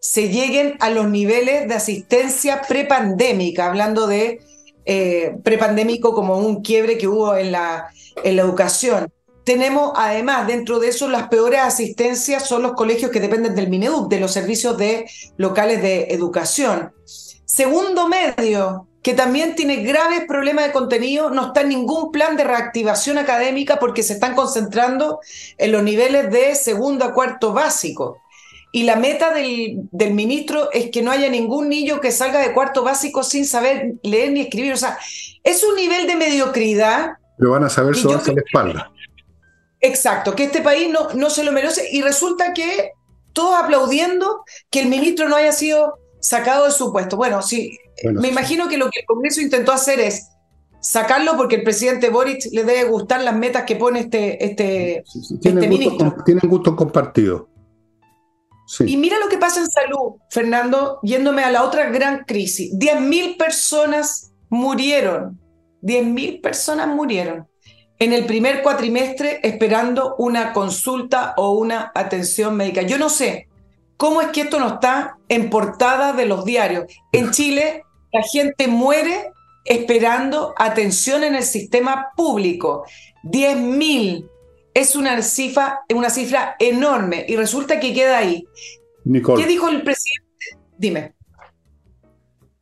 [SPEAKER 2] se lleguen a los niveles de asistencia prepandémica, hablando de eh, prepandémico como un quiebre que hubo en la, en la educación. Tenemos además dentro de eso las peores asistencias son los colegios que dependen del Mineduc, de los servicios de locales de educación. Segundo medio, que también tiene graves problemas de contenido, no está en ningún plan de reactivación académica porque se están concentrando en los niveles de segundo a cuarto básico. Y la meta del, del, ministro es que no haya ningún niño que salga de cuarto básico sin saber leer ni escribir. O sea, es un nivel de mediocridad.
[SPEAKER 1] Pero van a saber sobre la espalda.
[SPEAKER 2] Exacto, que este país no, no se lo merece y resulta que todos aplaudiendo que el ministro no haya sido sacado de su puesto. Bueno, sí, me imagino que lo que el Congreso intentó hacer es sacarlo porque el presidente Boric le debe gustar las metas que pone este, este,
[SPEAKER 1] este ministro. tienen gusto compartido.
[SPEAKER 2] Y mira lo que pasa en salud, Fernando, yéndome a la otra gran crisis. 10.000 personas murieron, 10.000 personas murieron en el primer cuatrimestre esperando una consulta o una atención médica. Yo no sé cómo es que esto no está en portada de los diarios. En Chile la gente muere esperando atención en el sistema público. 10.000 es una cifra, una cifra enorme y resulta que queda ahí.
[SPEAKER 1] Nicole,
[SPEAKER 2] ¿Qué dijo el presidente? Dime.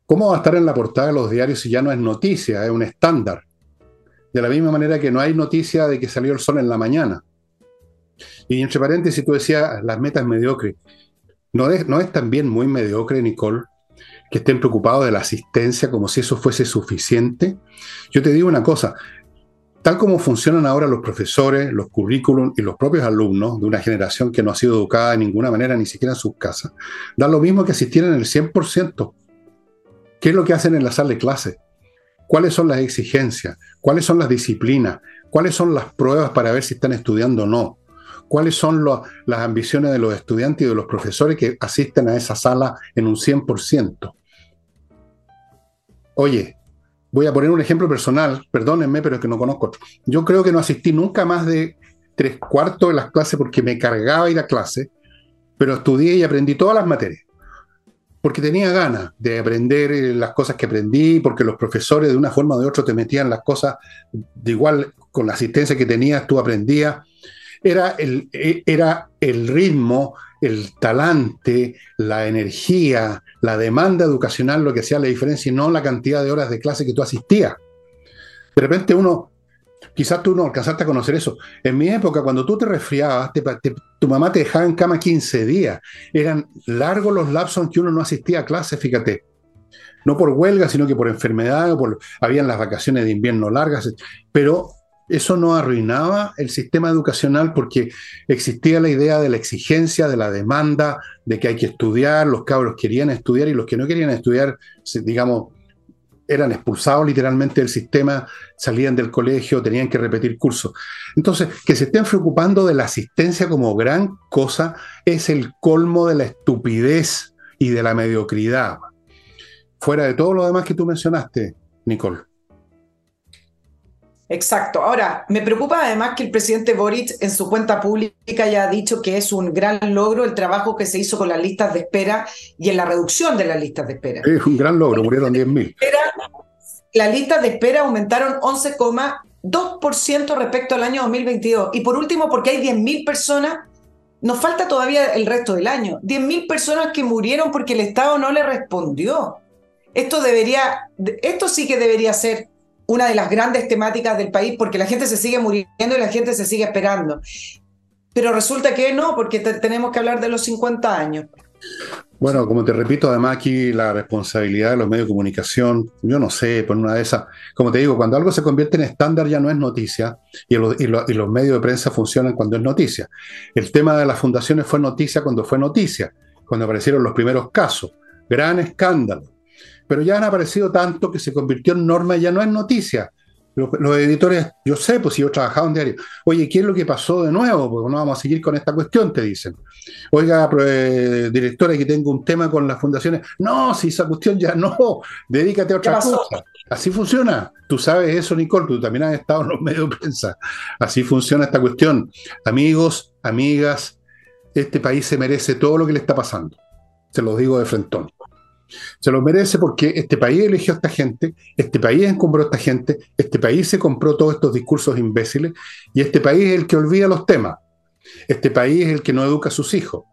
[SPEAKER 1] ¿Cómo va a estar en la portada de los diarios si ya no es noticia, es un estándar? De la misma manera que no hay noticia de que salió el sol en la mañana. Y entre paréntesis, tú decías las metas mediocres. ¿No es, ¿No es también muy mediocre, Nicole, que estén preocupados de la asistencia como si eso fuese suficiente? Yo te digo una cosa, tal como funcionan ahora los profesores, los currículum y los propios alumnos de una generación que no ha sido educada de ninguna manera, ni siquiera en sus casas, da lo mismo que asistieran el 100%. ¿Qué es lo que hacen en la sala de clase? cuáles son las exigencias, cuáles son las disciplinas, cuáles son las pruebas para ver si están estudiando o no, cuáles son las ambiciones de los estudiantes y de los profesores que asisten a esa sala en un 100%. Oye, voy a poner un ejemplo personal, perdónenme, pero es que no conozco otro. Yo creo que no asistí nunca más de tres cuartos de las clases porque me cargaba ir a clase, pero estudié y aprendí todas las materias porque tenía ganas de aprender eh, las cosas que aprendí, porque los profesores de una forma o de otra te metían las cosas de igual con la asistencia que tenías, tú aprendías. Era el, e, era el ritmo, el talante, la energía, la demanda educacional lo que hacía la diferencia y no la cantidad de horas de clase que tú asistías. De repente uno Quizás tú no alcanzaste a conocer eso. En mi época, cuando tú te resfriabas, tu mamá te dejaba en cama 15 días. Eran largos los lapsos en que uno no asistía a clases, fíjate. No por huelga, sino que por enfermedad, por, habían las vacaciones de invierno largas. Pero eso no arruinaba el sistema educacional porque existía la idea de la exigencia, de la demanda, de que hay que estudiar, los cabros querían estudiar y los que no querían estudiar, digamos, eran expulsados literalmente del sistema, salían del colegio, tenían que repetir cursos. Entonces, que se estén preocupando de la asistencia como gran cosa es el colmo de la estupidez y de la mediocridad. Fuera de todo lo demás que tú mencionaste, Nicole.
[SPEAKER 2] Exacto. Ahora, me preocupa además que el presidente Boric en su cuenta pública haya ha dicho que es un gran logro el trabajo que se hizo con las listas de espera y en la reducción de las listas de espera.
[SPEAKER 1] Es un gran logro, murieron 10.000.
[SPEAKER 2] Las listas de espera aumentaron 11,2% respecto al año 2022. Y por último, porque hay 10.000 personas, nos falta todavía el resto del año, 10.000 personas que murieron porque el Estado no le respondió. Esto debería, esto sí que debería ser una de las grandes temáticas del país porque la gente se sigue muriendo y la gente se sigue esperando. Pero resulta que no, porque tenemos que hablar de los 50 años.
[SPEAKER 1] Bueno, como te repito, además aquí la responsabilidad de los medios de comunicación, yo no sé, por una de esas, como te digo, cuando algo se convierte en estándar ya no es noticia y, los medios de prensa funcionan cuando es noticia. El tema de las fundaciones fue noticia cuando fue noticia, cuando aparecieron los primeros casos gran escándalo. Pero ya han aparecido tanto que se convirtió en norma y ya no es noticia. Los, editores, yo sé, pues si yo trabajaba en diario, oye, ¿qué es lo que pasó de nuevo? Porque no vamos a seguir con esta cuestión, te dicen. Oiga, eh, directora, que tengo un tema con las fundaciones. No, si esa cuestión ya no, dedícate a otra cosa. Así funciona. Tú sabes eso, Nicole, tú también has estado en los medios de prensa. Así funciona esta cuestión. Amigos, amigas, este país se merece todo lo que le está pasando. Se lo digo de frentón. Se lo merece porque este país eligió a esta gente, este país encumbró a esta gente, este país se compró todos estos discursos imbéciles y este país es el que olvida los temas. Este país es el que no educa a sus hijos.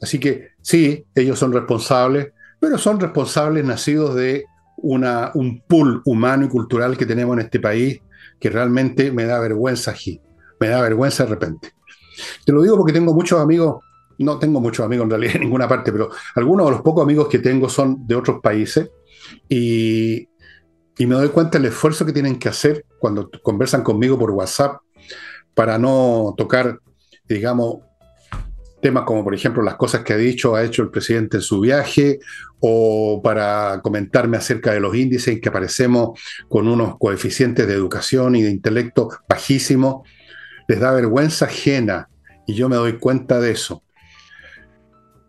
[SPEAKER 1] Así que sí, ellos son responsables, pero son responsables nacidos de un pool humano y cultural que tenemos en este país que realmente me da vergüenza aquí, me da vergüenza de repente. Te lo digo porque tengo muchos amigos no tengo muchos amigos en realidad en ninguna parte, pero algunos de los pocos amigos que tengo son de otros países y, me doy cuenta del esfuerzo que tienen que hacer cuando conversan conmigo por WhatsApp para no tocar, digamos, temas como por ejemplo las cosas que ha dicho, ha hecho el presidente en su viaje, o para comentarme acerca de los índices en que aparecemos con unos coeficientes de educación y de intelecto bajísimos, les da vergüenza ajena, y yo me doy cuenta de eso.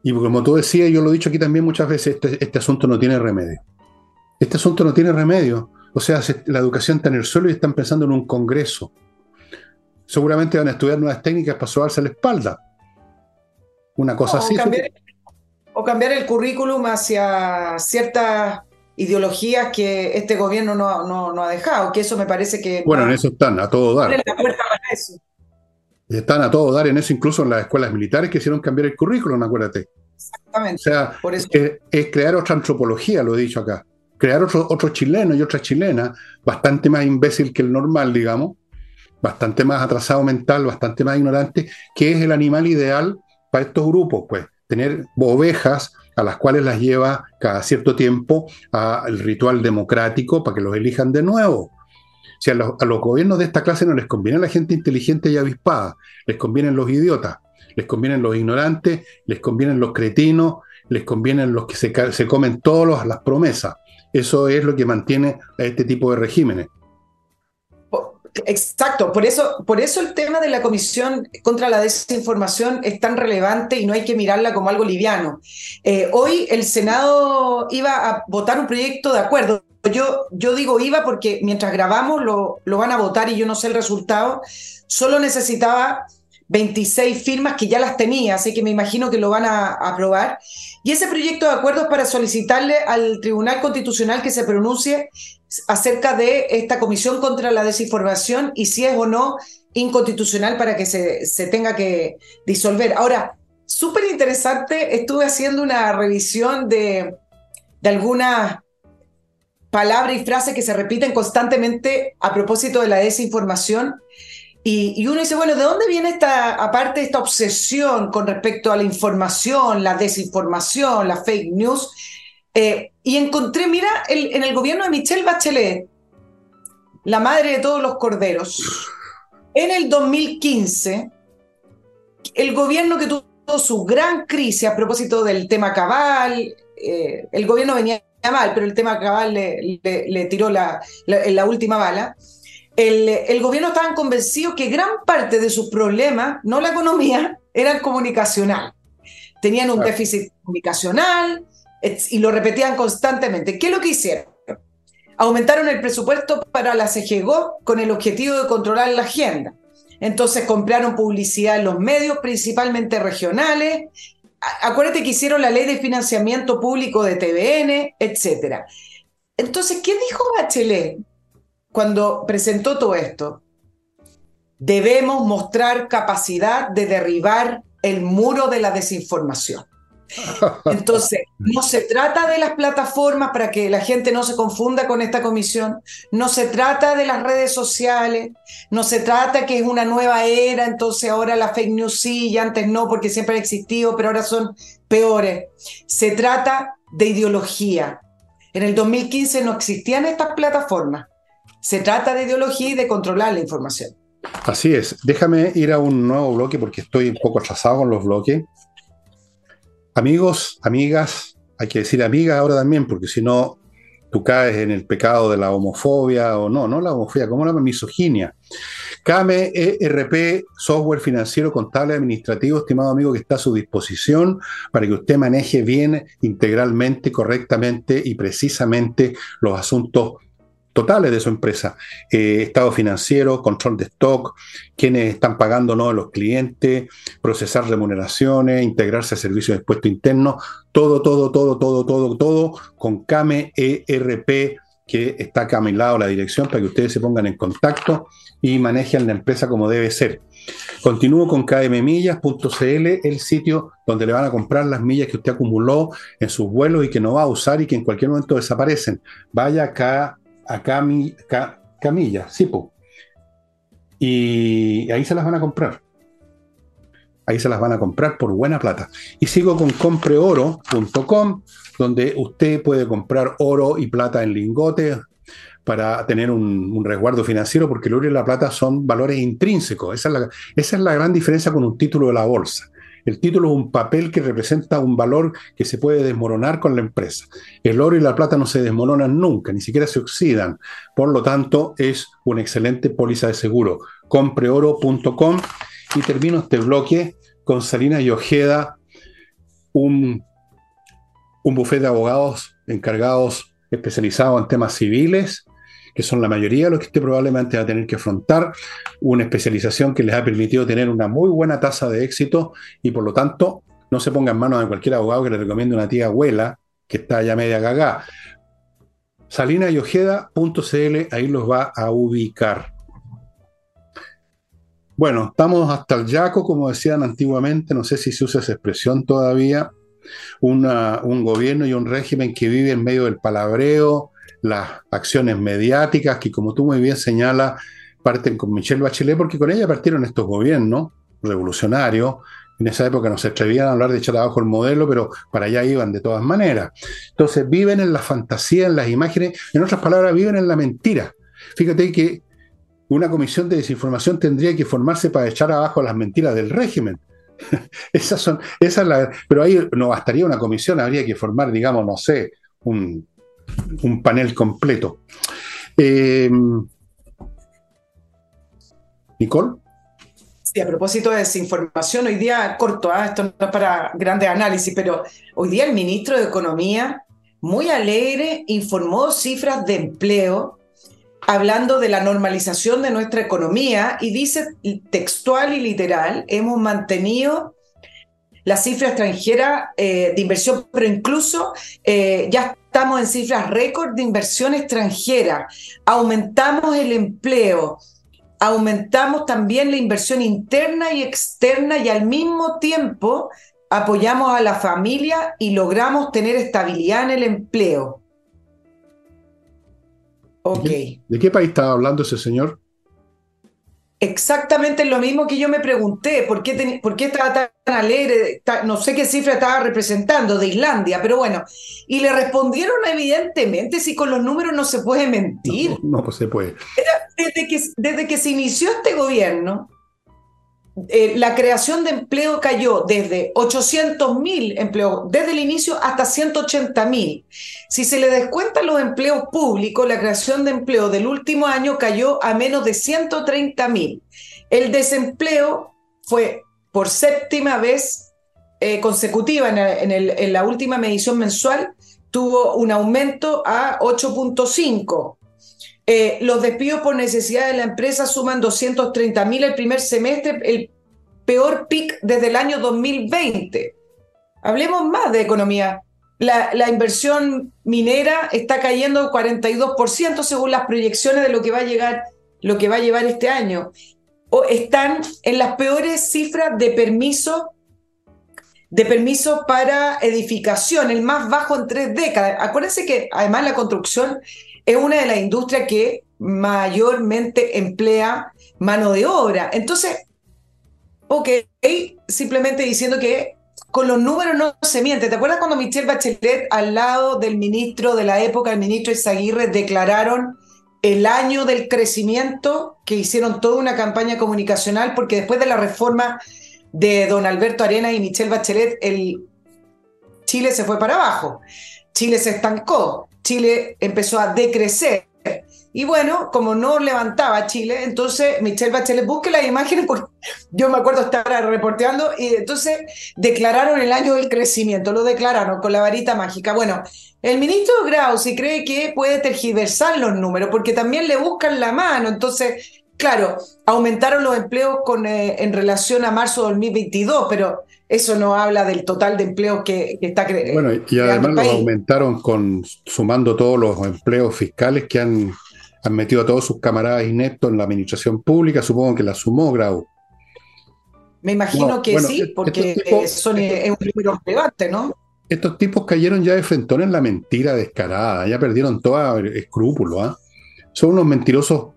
[SPEAKER 1] Y como tú decías, yo lo he dicho aquí también muchas veces, este, este, asunto no tiene remedio. Este asunto no tiene remedio. O sea, la educación está en el suelo y están pensando en un congreso. Seguramente van a estudiar nuevas técnicas para sobarse la espalda. Una cosa así.
[SPEAKER 2] o cambiar el currículum hacia ciertas ideologías que este gobierno no, ha dejado, que eso me parece que...
[SPEAKER 1] Bueno, en eso están, a todo dar. Están a todo dar en eso, incluso en las escuelas militares que hicieron cambiar el currículum, acuérdate. Exactamente. O sea, Es, crear otra antropología, lo he dicho acá. Crear otro, otro chileno y otra chilena, bastante más imbécil que el normal, digamos, bastante más atrasado mental, bastante más ignorante, que es el animal ideal para estos grupos, pues. Tener ovejas a las cuales las lleva cada cierto tiempo al ritual democrático para que los elijan de nuevo. Si a los, gobiernos de esta clase no les conviene la gente inteligente y avispada, les convienen los idiotas, les convienen los ignorantes, les convienen los cretinos, les convienen los que se, comen todas las promesas. Eso es lo que mantiene a este tipo de regímenes.
[SPEAKER 2] Exacto, por eso, por eso el tema de la Comisión contra la Desinformación es tan relevante y no hay que mirarla como algo liviano. Eh, hoy el Senado iba a votar un proyecto de acuerdo yo, yo digo iba porque mientras grabamos lo, lo van a votar y yo no sé el resultado. Solo necesitaba 26 firmas que ya las tenía, así que me imagino que lo van a, aprobar. Y ese proyecto de acuerdo es para solicitarle al Tribunal Constitucional que se pronuncie acerca de esta comisión contra la desinformación y si es o no inconstitucional para que se, se tenga que disolver. Ahora, súper interesante, estuve haciendo una revisión de, de algunas palabras y frases que se repiten constantemente a propósito de la desinformación. Y, uno dice, bueno, ¿de dónde viene esta, aparte esta obsesión con respecto a la información, la desinformación, la fake news? Eh, y encontré, mira, en el gobierno de Michelle Bachelet, la madre de todos los corderos, en el 2015, el gobierno que tuvo su gran crisis a propósito del tema cabal, eh, el gobierno venía mal, pero el tema cabal le, le, tiró la, la, última bala. El, el, gobierno estaba convencido que gran parte de sus problemas, no la economía, eran comunicacional. Tenían un déficit comunicacional y lo repetían constantemente. ¿Qué es lo que hicieron? Aumentaron el presupuesto para la CGGO con el objetivo de controlar la agenda. Entonces compraron publicidad en los medios, principalmente regionales, acuérdate que hicieron la ley de financiamiento público de TVN, etc. Entonces, ¿qué dijo Bachelet cuando presentó todo esto? Debemos mostrar capacidad de derribar el muro de la desinformación. Entonces, no se trata de las plataformas para que la gente no se confunda con esta comisión, no se trata de las redes sociales, no se trata que es una nueva era, entonces ahora la fake news sí y antes no, porque siempre han existido, pero ahora son peores. Se trata de ideología. En el 2015 no existían estas plataformas. Se trata de ideología y de controlar la información.
[SPEAKER 1] Así es. Déjame ir a un nuevo bloque porque estoy un poco atrasado con los bloques. Amigos, amigas, hay que decir amigas ahora también, porque si no, tú caes en el pecado de la homofobia o no, no la homofobia, como la misoginia. CAME ERP, software financiero, contable, administrativo, estimado amigo, que está a su disposición para que usted maneje bien, integralmente, correctamente y precisamente los asuntos totales de su empresa. Eh, estado financiero, control de stock, quienes están pagando no los clientes, procesar remuneraciones, integrarse a servicios de expuesto interno, todo, todo, todo, todo, todo, todo con CAME ERP que está acá a mi lado la dirección para que ustedes se pongan en contacto y manejen la empresa como debe ser. Continúo con kmmillas.cl, el sitio donde le van a comprar las millas que usted acumuló en sus vuelos y que no va a usar y que en cualquier momento desaparecen. Vaya acá a Camilla, sí, Y ahí se las van a comprar. Ahí se las van a comprar por buena plata. Y sigo con compreoro.com, donde usted puede comprar oro y plata en lingotes para tener un, resguardo financiero, porque el oro y la plata son valores intrínsecos. Esa es, la, esa es la gran diferencia con un título de la bolsa. El título es un papel que representa un valor que se puede desmoronar con la empresa. El oro y la plata no se desmoronan nunca, ni siquiera se oxidan. Por lo tanto, es una excelente póliza de seguro. Compreoro.com y termino este bloque con Salina y Ojeda, un, un bufete de abogados encargados especializados en temas civiles que son la mayoría de los que usted probablemente va a tener que afrontar, una especialización que les ha permitido tener una muy buena tasa de éxito y por lo tanto no se ponga en manos de cualquier abogado que le recomiende una tía abuela que está ya media cagada. salinayojeda.cl, ahí los va a ubicar. Bueno, estamos hasta el yaco, como decían antiguamente, no sé si se usa esa expresión todavía, un gobierno y un régimen que vive en medio del palabreo, las acciones mediáticas que, como tú muy bien señalas, parten con Michelle Bachelet, porque con ella partieron estos gobiernos revolucionarios. En esa época no se atrevían a hablar de echar abajo el modelo, pero para allá iban de todas maneras. Entonces viven en la fantasía, en las imágenes, en otras palabras, viven en la mentira. Fíjate que una comisión de desinformación tendría que formarse para echar abajo las mentiras del régimen. esas son, esas pero ahí no bastaría una comisión, habría que formar, digamos, no sé, un, un panel completo. Eh, Nicole.
[SPEAKER 2] Sí, a propósito de desinformación, hoy día, corto, ¿ah? esto no es para grandes análisis, pero hoy día el ministro de Economía, muy alegre, informó cifras de empleo, hablando de la normalización de nuestra economía y dice textual y literal, hemos mantenido la cifra extranjera eh, de inversión, pero incluso eh, ya estamos en cifras récord de inversión extranjera, aumentamos el empleo, aumentamos también la inversión interna y externa y al mismo tiempo apoyamos a la familia y logramos tener estabilidad en el empleo.
[SPEAKER 1] Ok. ¿De qué país estaba hablando ese señor?
[SPEAKER 2] Exactamente lo mismo que yo me pregunté, ¿por qué, por qué estaba tan alegre? no sé qué cifra estaba representando, de Islandia, pero bueno. Y le respondieron evidentemente, si con los números no se puede mentir.
[SPEAKER 1] No, pues se puede.
[SPEAKER 2] Desde que, desde que se inició este gobierno, eh, la creación de empleo cayó desde 800 mil empleos desde el inicio hasta 180 mil. Si se le descuentan los empleos públicos, la creación de empleo del último año cayó a menos de 130 mil. El desempleo fue por séptima vez eh, consecutiva en, la última medición mensual, tuvo un aumento a 8.5. Eh, los despidos por necesidad de la empresa suman 230 mil el primer semestre, el peor pic desde el año 2020. Hablemos más de economía. La, inversión minera está cayendo 42% según las proyecciones de lo que va a llegar, lo que va a llevar este año. O están en las peores cifras de permiso de permiso para edificación, el más bajo en tres décadas. Acuérdense que además la construcción es una de las industrias que mayormente emplea mano de obra. Entonces, ok, simplemente diciendo que con los números no se miente. ¿Te acuerdas cuando Michelle Bachelet, al lado del ministro de la época, el ministro Isaguirre, declararon el año del crecimiento, que hicieron toda una campaña comunicacional, porque después de la reforma de don Alberto Arena y Michelle Bachelet, el Chile se fue para abajo, Chile se estancó, Chile empezó a decrecer. Y bueno, como no levantaba Chile, entonces Michelle Bachelet, busque las imágenes, porque yo me acuerdo estar reporteando, y entonces declararon el año del crecimiento, lo declararon con la varita mágica. Bueno, el ministro Grausi cree que puede tergiversar los números, porque también le buscan la mano, entonces Claro, aumentaron los empleos con, eh, en relación a marzo de 2022, pero eso no habla del total de empleos que, está
[SPEAKER 1] creciendo. Bueno, y además los aumentaron con sumando todos los empleos fiscales que han, han metido a todos sus camaradas ineptos en la administración pública, supongo que la sumó Grau.
[SPEAKER 2] Me imagino que sí, porque son, es un número relevante, ¿no?
[SPEAKER 1] Estos tipos cayeron ya de frente en la mentira descarada, ya perdieron todo escrúpulo. ¿ah? Son unos mentirosos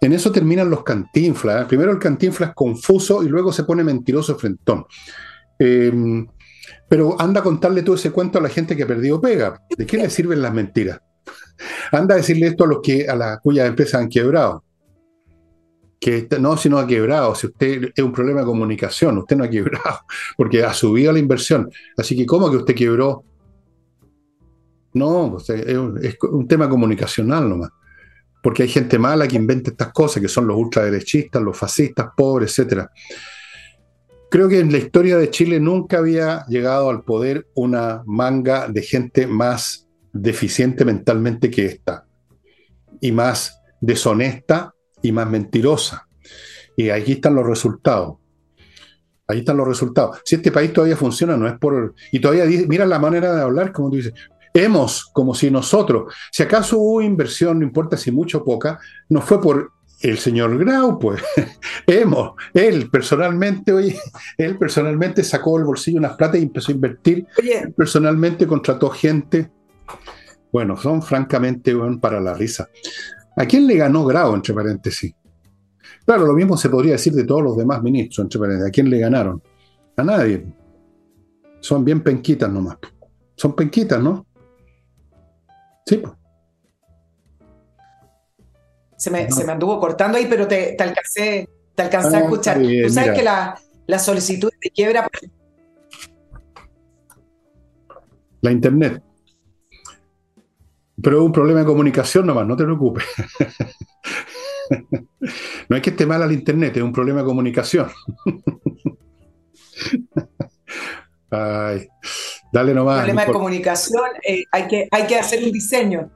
[SPEAKER 1] en eso terminan los cantinflas. ¿eh? Primero el cantinflas confuso y luego se pone mentiroso frentón. Em, pero anda a contarle todo ese cuento a la gente que ha perdido pega. ¿De qué le sirven las mentiras? Anda a decirle esto a los que a las cuyas empresas han quebrado. Que no, si no ha quebrado, si usted es un problema de comunicación, usted no ha quebrado, porque ha subido la inversión. Así que, ¿cómo que usted quebró? No, pues, es un tema comunicacional nomás porque hay gente mala que inventa estas cosas, que son los ultraderechistas, los fascistas, pobres, etc. Creo que en la historia de Chile nunca había llegado al poder una manga de gente más deficiente mentalmente que esta, y más deshonesta y más mentirosa. Y aquí están los resultados. Ahí están los resultados. Si este país todavía funciona, no es por... Y todavía, mira la manera de hablar, como tú dices, hemos, como si nosotros, si acaso hubo inversión, no importa si mucho o poca, no fue por el señor Grau, pues hemos, él personalmente, oye, él personalmente sacó del bolsillo unas plata y empezó a invertir, personalmente contrató gente, bueno, son francamente para la risa. ¿A quién le ganó Grau, entre paréntesis? Claro, lo mismo se podría decir de todos los demás ministros, entre paréntesis. ¿A quién le ganaron? A nadie. Son bien penquitas nomás. Son penquitas, ¿no? Sí.
[SPEAKER 2] Se me, se me anduvo cortando ahí, pero te, te alcancé, te alcancé a escuchar. Tú sabes que la, la solicitud de quiebra.
[SPEAKER 1] La internet. Pero es un problema de comunicación nomás, no te preocupes. no es que esté mal al internet, es un problema de comunicación. Ay. Dale nomás.
[SPEAKER 2] Problema de comunicación, eh, hay, que, hay que hacer un diseño.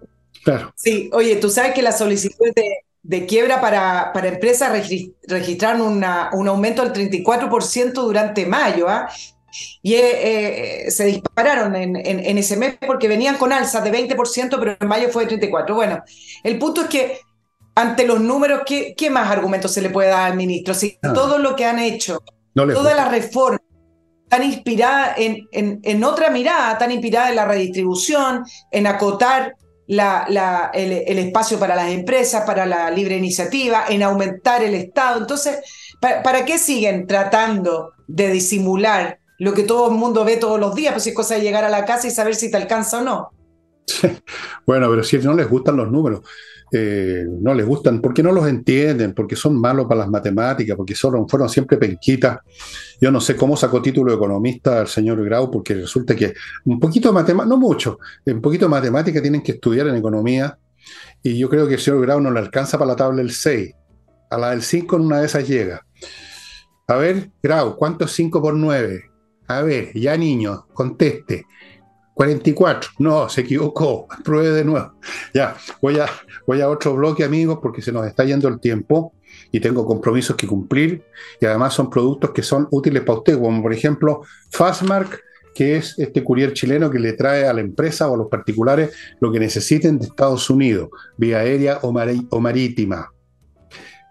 [SPEAKER 1] Claro.
[SPEAKER 2] Sí, oye, tú sabes que las solicitudes de, quiebra para, para empresas registraron una, un aumento del 34% durante mayo, ¿ah? Y eh, eh, se dispararon en, en, ese mes porque venían con alzas de 20%, pero en mayo fue de 34%. Bueno, el punto es que ante los números, ¿qué, qué más argumentos se le puede dar al ministro? Si todo lo que han hecho, toda la reforma tan inspirada en, en, otra mirada, tan inspirada en la redistribución, en acotar la, la, el, espacio para las empresas, para la libre iniciativa, en aumentar el Estado. Entonces, ¿para, qué siguen tratando de disimular lo que todo el mundo ve todos los días? Pues es cosa de llegar a la casa y saber si te alcanza o no.
[SPEAKER 1] Bueno, pero si no les gustan los números. Eh, no les gustan, porque no los entienden, porque son malos para las matemáticas, porque son, fueron siempre penquitas. Yo no sé cómo sacó título de economista el señor Grau, porque resulta que un poquito de matemática, no mucho, un poquito de matemática tienen que estudiar en economía, y yo creo que el señor Grau no le alcanza para la tabla del 6. A la del 5 en una de esas llega. A ver, Grau, ¿cuánto es 5 por 9? A ver, ya niño, conteste. 44. No, se equivocó. Pruebe de nuevo. Ya, voy a, voy a otro bloque, amigos, porque se nos está yendo el tiempo y tengo compromisos que cumplir. Y además son productos que son útiles para usted, como por ejemplo Fastmark, que es este courier chileno que le trae a la empresa o a los particulares lo que necesiten de Estados Unidos, vía aérea o marítima.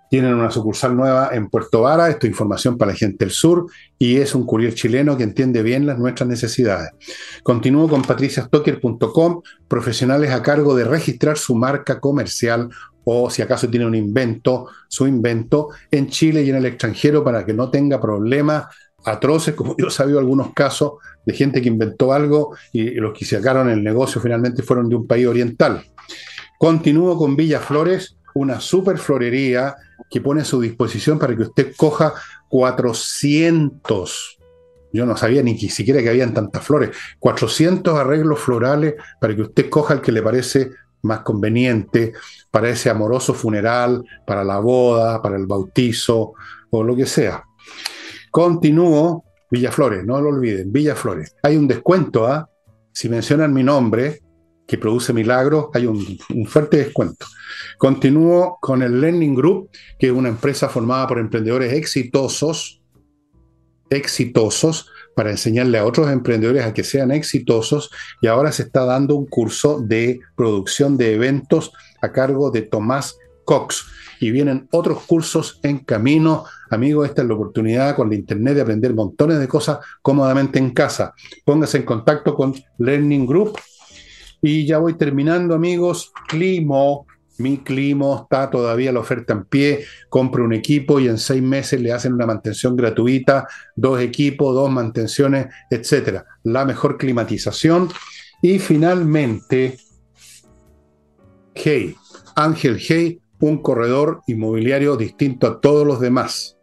[SPEAKER 1] Tienen una sucursal nueva en Puerto Vara, esto es información para la gente del sur, y es un courier chileno que entiende bien las nuestras necesidades. Continúo con patriciastocker.com, profesionales a cargo de registrar su marca comercial o si acaso tiene un invento, su invento en Chile y en el extranjero para que no tenga problemas atroces, como yo he sabido algunos casos de gente que inventó algo y los que sacaron el negocio finalmente fueron de un país oriental. Continúo con Villa Flores, una super florería que pone a su disposición para que usted coja 400, Yo no sabía ni siquiera que habían tantas flores. 400 arreglos florales para que usted coja el que le parece más conveniente para ese amoroso funeral, para la boda, para el bautizo o lo que sea. Continúo, Villaflores, no lo olviden, Villaflores. Hay un descuento, ¿ah? Si mencionan mi nombre, que produce milagros, hay un, fuerte descuento. Continúo con el Learning Group, que es una empresa formada por emprendedores exitosos, exitosos, para enseñarle a otros emprendedores a que sean exitosos y ahora se está dando un curso de producción de eventos a cargo de Tomás Cox. Y vienen otros cursos en camino. Amigos, esta es la oportunidad con la internet de aprender montones de cosas cómodamente en casa. Póngase en contacto con Learning Group. Y ya voy terminando, amigos. Climo, mi clima está todavía la oferta en pie, compre un equipo y en seis meses le hacen una mantención gratuita, dos equipos, dos mantenciones, etcétera. La mejor climatización. Y finalmente, Hey, Ángel Hey, un corredor inmobiliario distinto a todos los demás.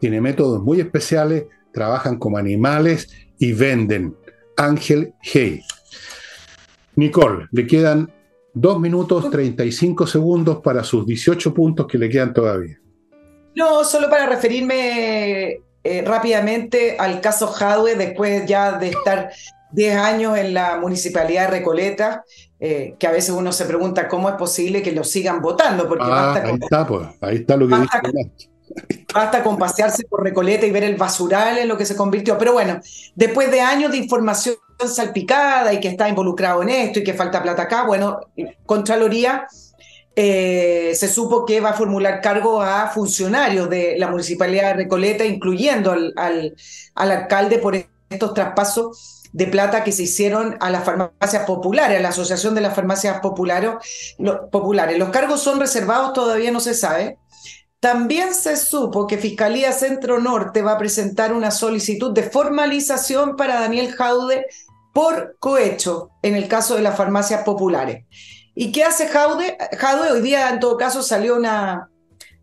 [SPEAKER 1] Tiene métodos muy especiales, trabajan como animales y venden. Ángel Hey. Nicole, le quedan Dos minutos 35 segundos para sus 18 puntos que le quedan todavía.
[SPEAKER 2] No, solo para referirme eh, rápidamente al caso Jadwe, después ya de estar 10 años en la municipalidad de Recoleta, eh, que a veces uno se pregunta cómo es posible que lo sigan votando. Porque
[SPEAKER 1] ah, ahí está, pues, ahí está lo que basta,
[SPEAKER 2] Basta con pasearse por Recoleta y ver el basural en lo que se convirtió. Pero bueno, después de años de información salpicada y que está involucrado en esto y que falta plata acá, bueno, Contraloría eh, se supo que va a formular cargo a funcionarios de la Municipalidad de Recoleta, incluyendo al, al, alcalde por estos traspasos de plata que se hicieron a las farmacias populares, a la Asociación de las Farmacias populares. Los cargos son reservados, todavía no se sabe. También se supo que Fiscalía Centro Norte va a presentar una solicitud de formalización para Daniel Jaude por cohecho en el caso de las farmacias populares. ¿Y qué hace Jaude? Jaude hoy día en todo caso salió una...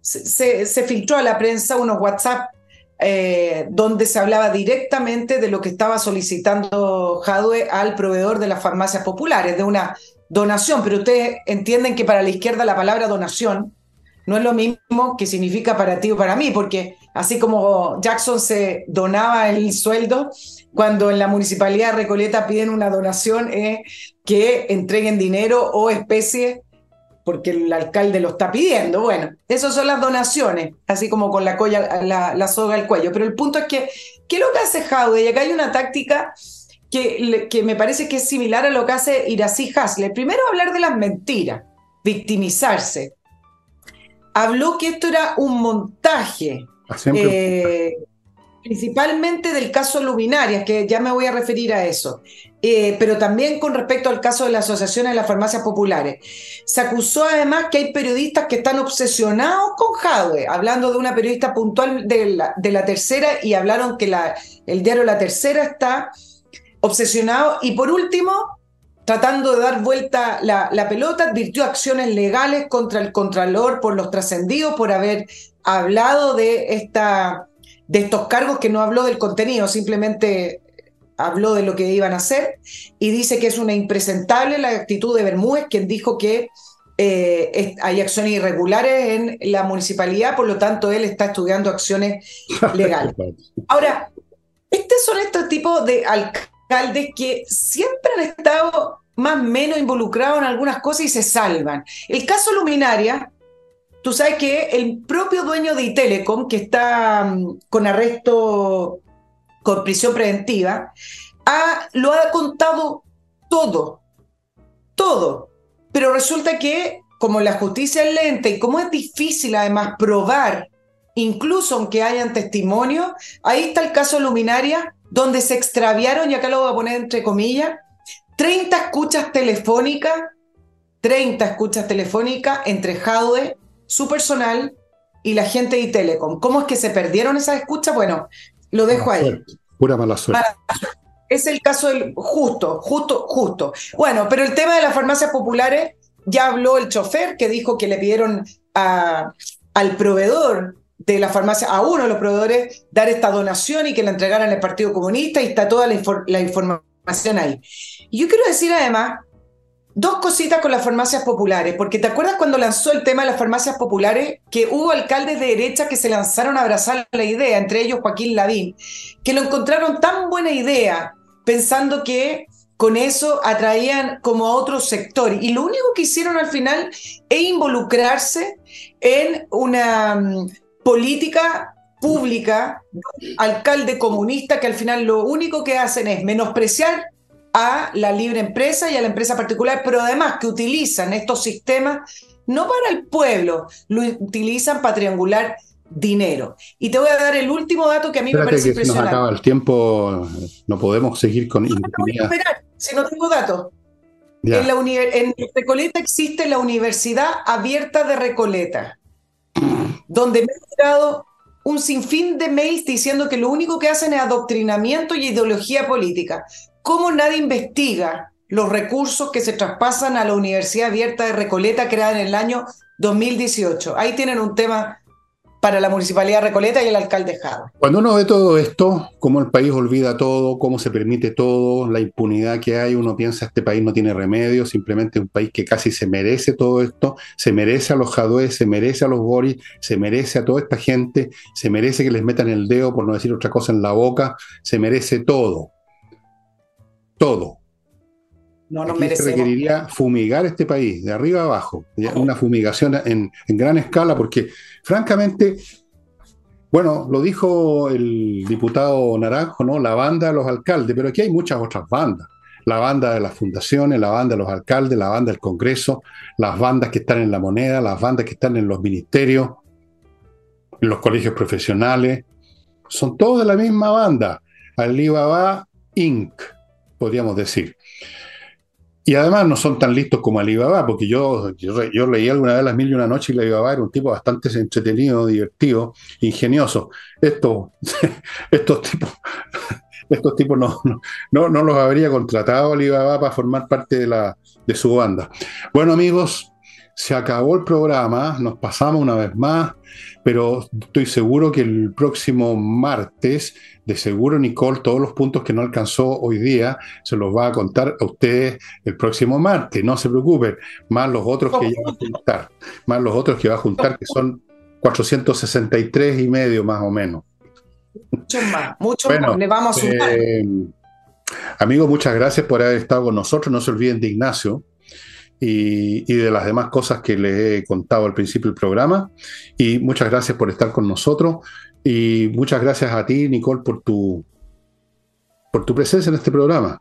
[SPEAKER 2] Se, filtró a la prensa unos WhatsApp eh, donde se hablaba directamente de lo que estaba solicitando Jadwe al proveedor de las farmacias populares, de una donación, pero ustedes entienden que para la izquierda la palabra donación no es lo mismo que significa para ti o para mí, porque así como Jackson se donaba el sueldo, cuando en la municipalidad de Recoleta piden una donación es que entreguen dinero o especie porque el alcalde lo está pidiendo. Bueno, esas son las donaciones, así como con la, la, soga al cuello. Pero el punto es que, ¿qué es lo que hace Jaude? Y acá hay una táctica que, que me parece que es similar a lo que hace Irací Hasler. Primero hablar de las mentiras, victimizarse habló que esto era un montaje, ah, eh, principalmente del caso Luminarias, que ya me voy a referir a eso, eh, pero también con respecto al caso de la Asociación de las Farmacias Populares. Se acusó además que hay periodistas que están obsesionados con Jadwe, hablando de una periodista puntual de la, de la tercera y hablaron que la, el diario La Tercera está obsesionado. Y por último, tratando de dar vuelta la, pelota, advirtió acciones legales contra el Contralor por los trascendidos, por haber hablado de, esta, de estos cargos, que no habló del contenido, simplemente habló de lo que iban a hacer, y dice que es una impresentable la actitud de Bermúdez, quien dijo que eh, hay acciones irregulares en la municipalidad, por lo tanto él está estudiando acciones legales. Ahora, estos son estos tipos de alcaldes que siempre han estado más o menos involucrados en algunas cosas y se salvan. El caso Luminaria, tú sabes que el propio dueño de Itelecom, que está mm, con arresto, con prisión preventiva, ha, lo ha contado todo, todo. Pero resulta que como la justicia es lenta y como es difícil además probar, incluso aunque hayan testimonios, ahí está el caso Luminaria, donde se extraviaron, y acá lo voy a poner entre comillas, 30 escuchas telefónicas, 30 escuchas telefónicas entre Jaude, su personal y la gente de Telecom. ¿Cómo es que se perdieron esas escuchas? Bueno, lo dejo ahí.
[SPEAKER 1] pura mala suerte.
[SPEAKER 2] Es el caso del justo, justo, justo. Bueno, pero el tema de las farmacias populares, ya habló el chofer que dijo que le pidieron a, al proveedor de la farmacia, a uno de los proveedores, dar esta donación y que la entregaran al Partido Comunista y está toda la, información ahí. Y yo quiero decir además Dos cositas con las farmacias populares, porque ¿te acuerdas cuando lanzó el tema de las farmacias populares? Que hubo alcaldes de derecha que se lanzaron a abrazar la idea, entre ellos Joaquín Lavín, que lo encontraron tan buena idea, pensando que con eso atraían como a otro sector. Y lo único que hicieron al final es involucrarse en una mm, política pública, alcalde comunista, que al final lo único que hacen es menospreciar a la libre empresa y a la empresa particular, pero además que utilizan estos sistemas no para el pueblo, lo utilizan para triangular dinero. Y te voy a dar el último dato que a mí me parece
[SPEAKER 1] que nos acaba el tiempo, no podemos seguir con
[SPEAKER 2] no, esperar, si no tengo datos. En, la en Recoleta existe la Universidad Abierta de Recoleta, donde me ha llegado un sinfín de mails diciendo que lo único que hacen es adoctrinamiento y ideología política. ¿Cómo nadie investiga los recursos que se traspasan a la Universidad Abierta de Recoleta creada en el año 2018? Ahí tienen un tema para la Municipalidad de Recoleta y el alcalde Jado.
[SPEAKER 1] Cuando uno ve todo esto, cómo el país olvida todo, cómo se permite todo, la impunidad que hay, uno piensa este país no tiene remedio, simplemente un país que casi se merece todo esto, se merece a los Jadwe, se merece a los Boris, se merece a toda esta gente, se merece que les metan el dedo, por no decir otra cosa, en la boca, se merece todo todo.
[SPEAKER 2] No nos
[SPEAKER 1] se requeriría fumigar este país, de arriba a abajo, una fumigación en, gran escala, porque francamente, bueno, lo dijo el diputado Naranjo, ¿no? La banda de los alcaldes, pero aquí hay muchas otras bandas. La banda de las fundaciones, la banda de los alcaldes, la banda del Congreso, las bandas que están en la moneda, las bandas que están en los ministerios, en los colegios profesionales. Son todos de la misma banda. Alibaba Inc podríamos decir. Y además no son tan listos como Alibaba, porque yo, yo, leí alguna vez Las Mil y Una Noche y Alibaba era un tipo bastante entretenido, divertido, ingenioso. Estos, estos tipos, estos tipos no, no, no, los habría contratado Alibaba para formar parte de, la, de su banda. Bueno amigos, se acabó el programa, nos pasamos una vez más, pero estoy seguro que el próximo martes de seguro Nicole todos los puntos que no alcanzó hoy día se los va a contar a ustedes el próximo martes, no se preocupen, más los otros que ya va a juntar, más los otros que va a juntar que son 463 y medio más o menos.
[SPEAKER 2] Mucho más, mucho más, le vamos a sumar. Eh,
[SPEAKER 1] amigos, muchas gracias por haber estado con nosotros, no se olviden de Ignacio. Y, de las demás cosas que les he contado al principio del programa. Y muchas gracias por estar con nosotros. Y muchas gracias a ti, Nicole, por tu, por tu presencia en este programa.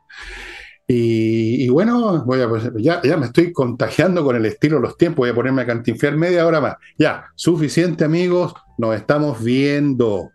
[SPEAKER 1] Y, bueno, voy a, ya, ya me estoy contagiando con el estilo de los tiempos, voy a ponerme a cantinfiar media hora más. Ya, suficiente amigos, nos estamos viendo.